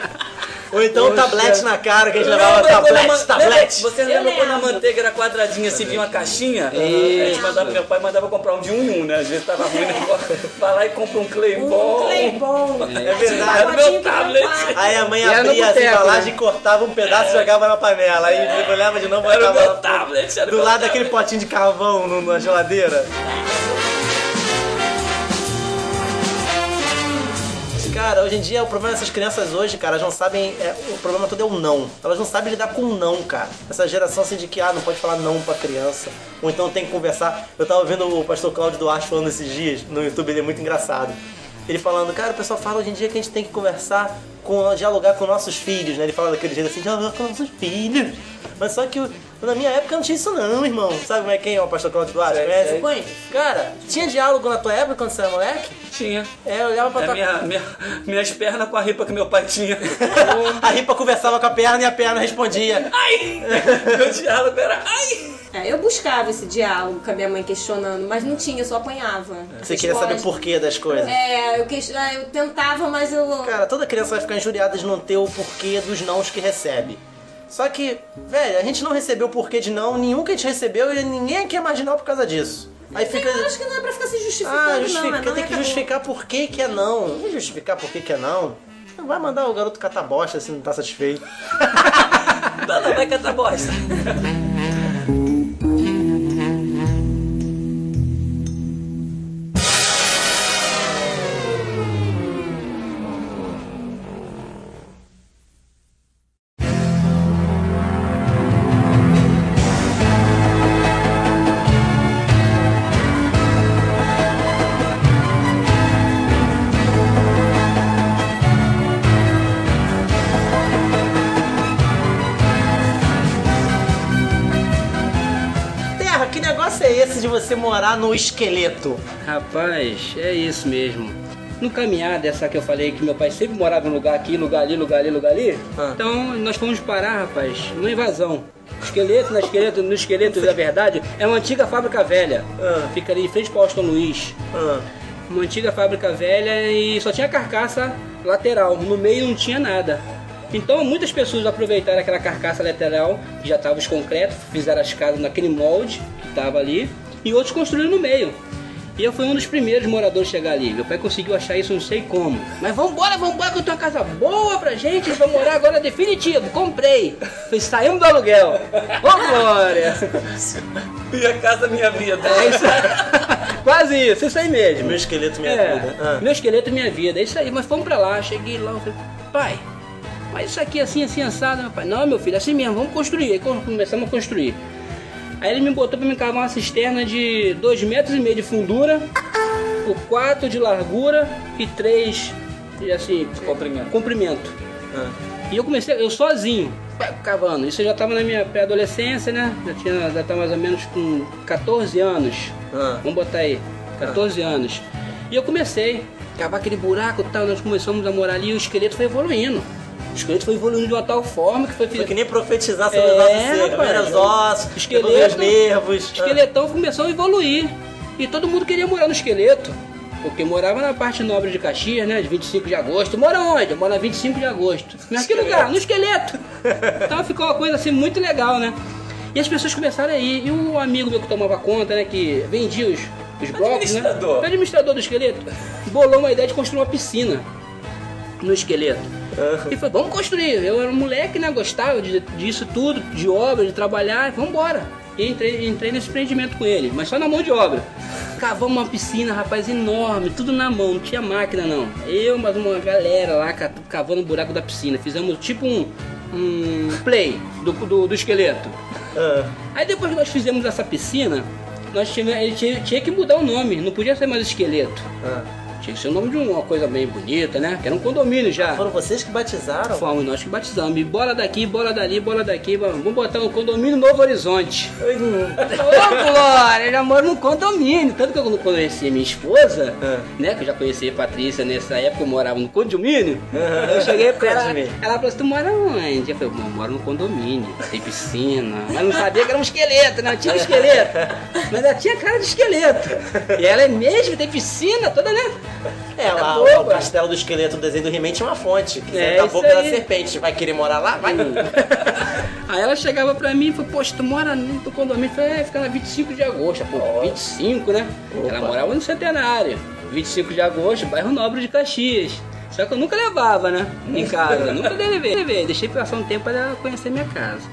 Ou então o Poxa. tablete na cara, que a gente levava a tablete, man- tablete. lembra- Você Eu lembra quando a manteiga era quadradinha assim, vinha uma caixinha? A gente mandava, meu pai mandava comprar um de um em um, né? Às vezes tava ruim, né? Vai lá e compra um Cleibon. Um Cleibon. É verdade. Era o meu tablet. Aí a mãe E abria as boteco, embalagens né? e cortava um pedaço e jogava na panela. Aí olhava de novo e Era o botava meu tablet. Do meu lado tablet. daquele potinho de carvão na geladeira. Cara, hoje em dia o problema dessas crianças hoje, cara, elas não sabem. é, o problema todo é o não. Elas não sabem lidar com o não, cara. Essa geração assim de que ah, não pode falar não pra criança. Ou então tem que conversar. Eu tava vendo o pastor Cláudio Duarte falando esses dias no YouTube, ele é muito engraçado. Ele falando, cara, o pessoal fala hoje em dia que a gente tem que conversar, com, dialogar com nossos filhos, né? Ele fala daquele jeito assim, dialogar com nossos filhos. Mas só que na minha época não tinha isso não, irmão. Sabe como é quem é o pastor Cláudio Duarte? Sei, Conhece? Conheço. Cara, tinha diálogo na tua época quando você era moleque? Tinha. É, eu olhava pra É tua... minha, minha, minhas pernas com a ripa que meu pai tinha. A ripa conversava com a perna e a perna respondia. Ai! Meu diálogo era ai! É, eu buscava esse diálogo com a minha mãe questionando, mas não tinha, eu só apanhava. Você queria saber o porquê das coisas. É, eu, ah, eu tentava, mas eu. Cara, toda criança vai ficar injuriada de não ter o porquê dos nãos que recebe. Só que, velho, a gente não recebeu o porquê de não, nenhum que a gente recebeu e ninguém aqui é marginal por causa disso. Aí fica. Eu acho que não é pra ficar se justificando, Ah, não. justifica, mas não tem é que acabou. justificar por que que é não. Não vai justificar por que que é não. Não vai mandar o garoto catar bosta se não tá satisfeito. Ela vai catar bosta. no esqueleto? Rapaz, é isso mesmo. No caminhada, essa que eu falei que meu pai sempre morava em lugar aqui, lugar ali, lugar ali, lugar ali. Ah. Então nós fomos parar, rapaz, numa invasão. Esqueleto, na esqueleto, no esqueleto da verdade, é uma antiga fábrica velha. Ah. Fica ali em frente ao Austin Luiz. Ah, Uma antiga fábrica velha e só tinha carcaça lateral. No meio não tinha nada. Então muitas pessoas aproveitaram aquela carcaça lateral, que já estava os concretos, fizeram as casas naquele molde que estava ali, e outros construíram no meio. E eu fui um dos primeiros moradores a chegar ali. Meu pai conseguiu achar isso, não sei como. Mas vambora, vambora, que eu tenho uma casa boa pra gente. Gente vai morar agora definitivo. Comprei. Falei, saímos do aluguel. Ô, Glória. Minha casa, minha vida. É isso Quase isso, isso aí mesmo. meu esqueleto, minha É, vida. Ah. Meu esqueleto minha vida, é isso aí. Mas fomos pra lá, cheguei lá, eu falei, pai, mas isso aqui é assim, assim, assado, meu pai. Não, meu filho, é assim mesmo, vamos construir. Aí come- começamos a construir. Aí ele me botou pra me cavar uma cisterna de 2 metros e meio de fundura, por 4 de largura e 3 de assim, Comprimento. comprimento. Ah. E eu comecei, eu sozinho, cavando. Isso eu já tava na minha pré-adolescência, né? Já tinha, já tá mais ou menos com 14 anos. Ah. Vamos botar aí, 14 anos. E eu comecei a cavar aquele buraco e tal, nós começamos a morar ali e o esqueleto foi evoluindo. O esqueleto foi evoluindo de uma tal forma que foi... Foi que nem profetizar sobre É, os ossos secos. rapaz. Primeiros ossos, Esqueleto- os nervos. O esqueletão começou a evoluir. E todo mundo queria morar no esqueleto. Porque morava na parte nobre de Caxias, né? De 25 de agosto. Mora onde? Mora na 25 de agosto. Que lugar? No esqueleto. Então ficou uma coisa assim muito legal, né? E as pessoas começaram a ir. E o amigo meu que tomava conta, né? Que vendia os, os blocos, né? Administrador. O administrador do esqueleto. Bolou uma ideia de construir uma piscina no esqueleto. E foi, vamos construir. Eu era um moleque, né? Gostava de- disso tudo, de obra, de trabalhar. Vamos embora. E entrei, entrei nesse empreendimento com ele, mas só na mão de obra. Cavamos uma piscina, rapaz, enorme, tudo na mão, não tinha máquina não. Eu, mas uma galera lá ca- cavando o buraco da piscina. Fizemos tipo um, um play do, do, do esqueleto. Ah. Aí depois que nós fizemos essa piscina, nós tive, ele tinha, tinha que mudar o nome, não podia ser mais esqueleto. Ah. Tinha que ser o nome de uma coisa bem bonita, né? Que era um condomínio já. Foram vocês que batizaram? Fomos nós que batizamos. E bola daqui, bola dali, bola daqui. Vamos botar um condomínio Novo Horizonte. Ô, Glória, eu já moro num condomínio. Tanto que eu conheci minha esposa, É. né? Que eu já conheci a Patrícia nessa época, eu morava no condomínio. Eu cheguei pra ela, ela falou assim, tu mora onde? Eu falei, eu moro no condomínio, tem piscina. Mas não sabia que era um esqueleto, né? Tinha um esqueleto. Mas ela tinha cara de esqueleto. E ela é mesmo, tem piscina toda, né? É, lá, boa. o castelo do esqueleto, o desenho do He-Man tinha uma fonte. Que É, é, a isso boca da aí. serpente. Vai querer morar lá? Vai. Aí ela chegava pra mim e falou, poxa, tu mora no condomínio? Eu falei, é, fica na 25 de agosto. Pô, 25, né? Ela morava no Centenário. 25 de agosto, bairro Nobre de Caxias. Só que eu nunca levava, né? Em casa. nunca levei. levei. Deixei passar um tempo para ela conhecer minha casa.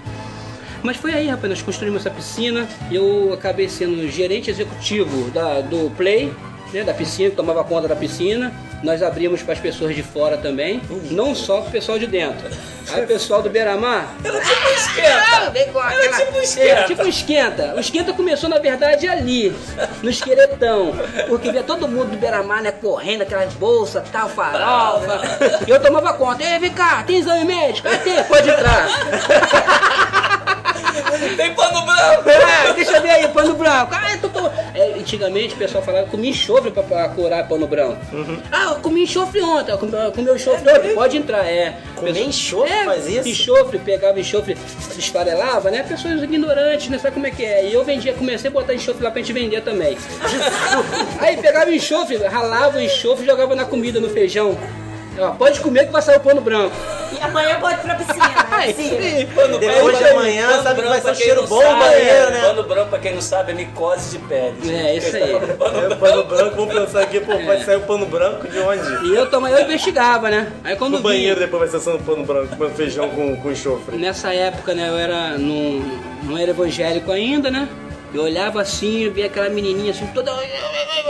Mas foi aí, rapaz, nós construímos essa piscina. Eu acabei sendo gerente executivo da, do Play, né, da piscina, que tomava conta da piscina. Nós abrimos para as pessoas de fora também, não só para o pessoal de dentro. Aí o pessoal do Beira-Mar. Era tipo um esquenta. Vem com Era aquela- tipo um esquenta. É, tipo um esquenta. O esquenta começou, na verdade, ali, no esqueletão. Porque via todo mundo do Beira-Mar, né, correndo, aquelas bolsas, tal, farofa. E eu tomava conta. Ei, vem cá, tem exame médico? Ah, tem, pode entrar. Tem pano branco. É, deixa eu ver aí, pano branco. Ah, eu tô, tô... É, antigamente o pessoal falava que comia enxofre pra, pra curar pano branco. Ah, eu comi enxofre ontem, eu comi, eu comi enxofre ontem, pode entrar, é. Comer Pessoa- enxofre é, faz isso? Enxofre, pegava enxofre, esfarelava, né? Pessoas ignorantes, né? Sabe como é que é? E eu vendia, comecei a botar enxofre lá pra gente vender também. aí pegava enxofre, ralava o enxofre e jogava na comida, no feijão. Ó, pode comer que vai sair o pano branco. E amanhã pode ir pra piscina. Ai, Sim. Pano Depois branco, de amanhã, pano sabe que vai branco, ser um pra quem cheiro bom sabe, banheiro, né? Pano branco, pra quem não sabe, é micose de pele. É, isso aí. É, pano branco, vamos pensar aqui, pô, pode sair o pano branco de onde? E eu, toma, eu investigava, né? Aí quando No vi- banheiro depois vai ser só no pano branco, comendo feijão com, com enxofre. Nessa época, né, eu era não, não era evangélico ainda, né? Eu olhava assim, eu via aquela menininha assim, toda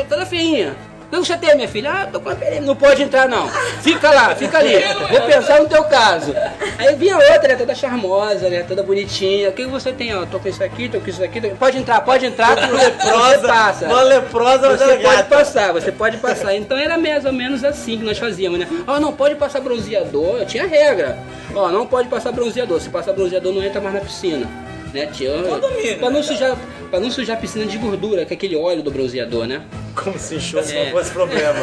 toda feinha. Não chatei, minha filha. Ah, tô com a pereba. Não pode entrar, não. Fica lá, fica ali. Vou pensar no teu caso. Aí vinha outra, né, toda charmosa, né, toda bonitinha. O que você tem, ó? Tô com isso aqui, tô com isso aqui. tô- Pode entrar, pode entrar. tu- Você Leprosa, passa. uma leprosa, Você é pode passar, você pode passar. Então era mais ou menos assim que nós fazíamos, né? Ó, não pode passar bronzeador, tinha regra. Ó, não pode passar bronzeador. Se passar bronzeador, não entra mais na piscina. Né, Condomínio, pra não né, sujar, pra não sujar a piscina de gordura, com aquele óleo do bronzeador, né? Como se enxoto É. não fosse problema.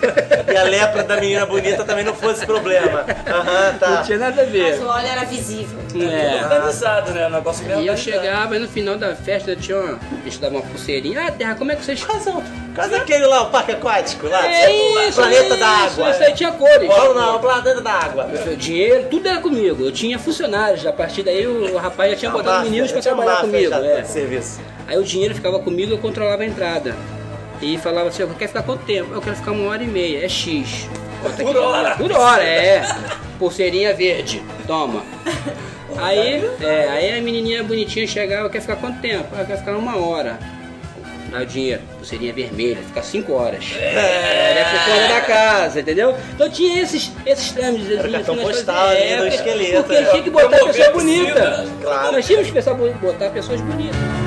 e a lepra da menina bonita também não fosse problema. Aham, tá. Não tinha nada a ver. Mas o óleo era visível. É. Organizado, né? O negócio bem E eu chegava e no final da festa eu tinha uma. Eles davam uma pulseirinha. Ah, Terra, como é que vocês. Casa, casa aquele lá, o parque aquático lá. É isso, Planeta isso, da Água. Isso aí tinha cores. Não, não, planeta da água. O dinheiro, tudo era comigo. Eu tinha funcionários. A partir daí o rapaz já tinha botado meninos trabalhar máfia comigo. é. serviço. Aí o dinheiro ficava comigo e eu controlava a entrada. E falava assim, eu quero ficar quanto tempo? Eu quero ficar uma hora e meia, é X. Bota aqui. Por hora. Por hora, é. Pulseirinha verde, toma. Aí, é, aí a menininha bonitinha chegava, quer ficar quanto tempo? "Ah, Eu quero ficar uma hora. Dá o dinheiro, pulseirinha vermelha, ficar cinco horas. É, é por conta da casa, entendeu? Então tinha esses, esses trâmites. Era o cartão postal ali do esqueleto, Porque né? tinha que botar Promover pessoa a piscina. bonita. Claro. Nós tínhamos que botar pessoas bonitas.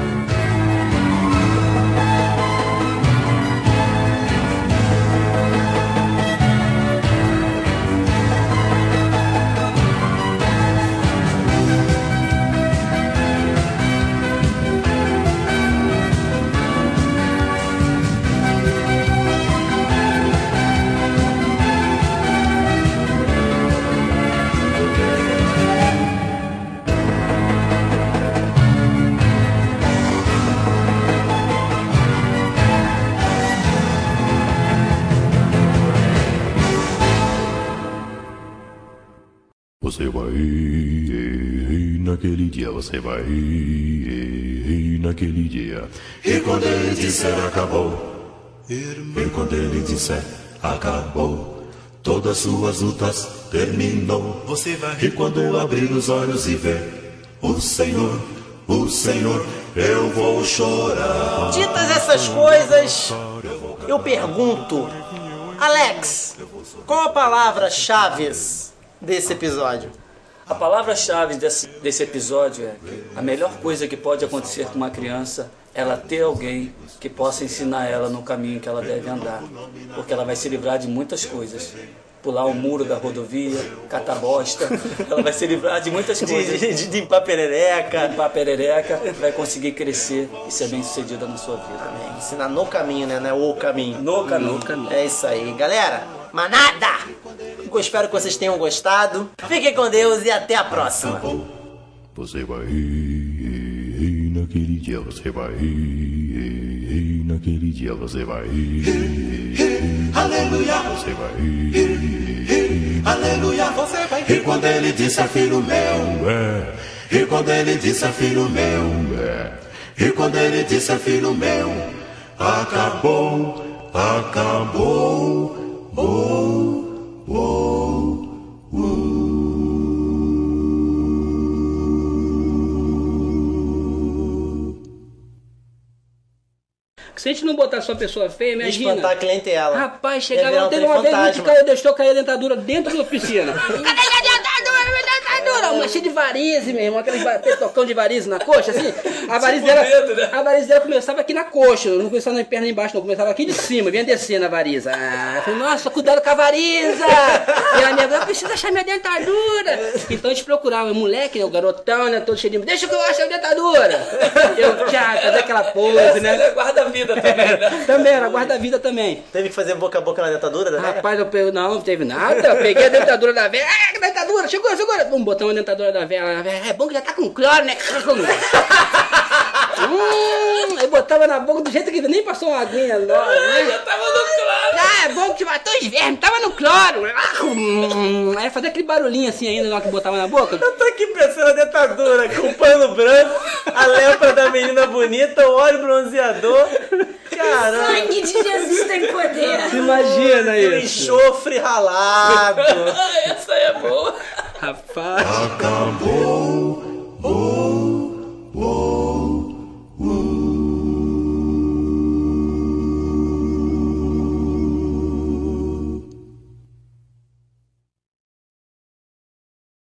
Você vai ir naquele dia. E quando ele disser acabou, e quando ele disser acabou, todas suas lutas terminou. Você vai E quando abrir os olhos e ver o Senhor, o Senhor, eu vou chorar. Ditas essas coisas, eu pergunto, Alex, qual a palavra-chave desse episódio? A palavra-chave desse, desse episódio é que a melhor coisa que pode acontecer com uma criança é ela ter alguém que possa ensinar ela no caminho que ela deve andar. Porque ela vai se livrar de muitas coisas. Pular o muro da rodovia, catar bosta, ela vai se livrar de muitas De, coisas. de, de limpar perereca. Limpar perereca, vai conseguir crescer e ser bem sucedida na sua vida. Amém. Ensinar no caminho, né? Não é o caminho. No caminho. No caminho. É isso aí, galera. Manada! Eu espero que vocês tenham gostado. Fiquem com Deus e até a próxima. Você vai naquele dia, você vai naquele dia, você vai. Aleluia! Você vai. Aleluia! Você vai E quando ele disse filho meu, é. E quando ele disse filho meu, é. E quando ele disse filho meu, acabou, acabou. Oh, Se a gente não botar só pessoa feia, imagina. Espantar a clientela. Rapaz, virar chegava, teve uma vez que deixou cair a dentadura dentro da piscina. Cadê a dentadura? Dentadura? Uma cheia de varize, meu irmão, aquele petocão de varize na coxa, assim. A varize Tipo dela, dedo, né? a varize dela começava aqui na coxa, não começava na perna embaixo, não, começava aqui de cima, vinha descendo a varize. Ah, eu falei, nossa, cuidado com a variza! E a minha eu preciso achar minha dentadura. Então a gente procurava, o moleque, né, o garotão, né, todo cheio de... Deixa que eu acho a dentadura. Eu, tchá, fazer aquela pose, né? Ele é guarda-vida também, né? Também, era guarda-vida também. Teve que fazer boca a boca na dentadura, né? Rapaz, eu peguei, não, não teve nada. Eu peguei a dentadura da velha. Ah, que dentadura, segura, segura. Vamos botar uma dentadura da velha. É bom que já tá com cloro, né? hum, aí botava na boca do jeito que nem passou uma aguinha nova, né? Já tava no claro. Ah, é bom que matou os vermes, tava no cloro. Ah, hum, Aí fazia aquele barulhinho assim ainda na hora que botava na boca. Eu tô aqui pensando a dentadura com o pano branco, a lepra da menina bonita, o óleo bronzeador. Caramba! Sangue de Jesus tem poder. Imagina isso. enxofre ralado. Essa aí é boa. Rapaz. Acabou,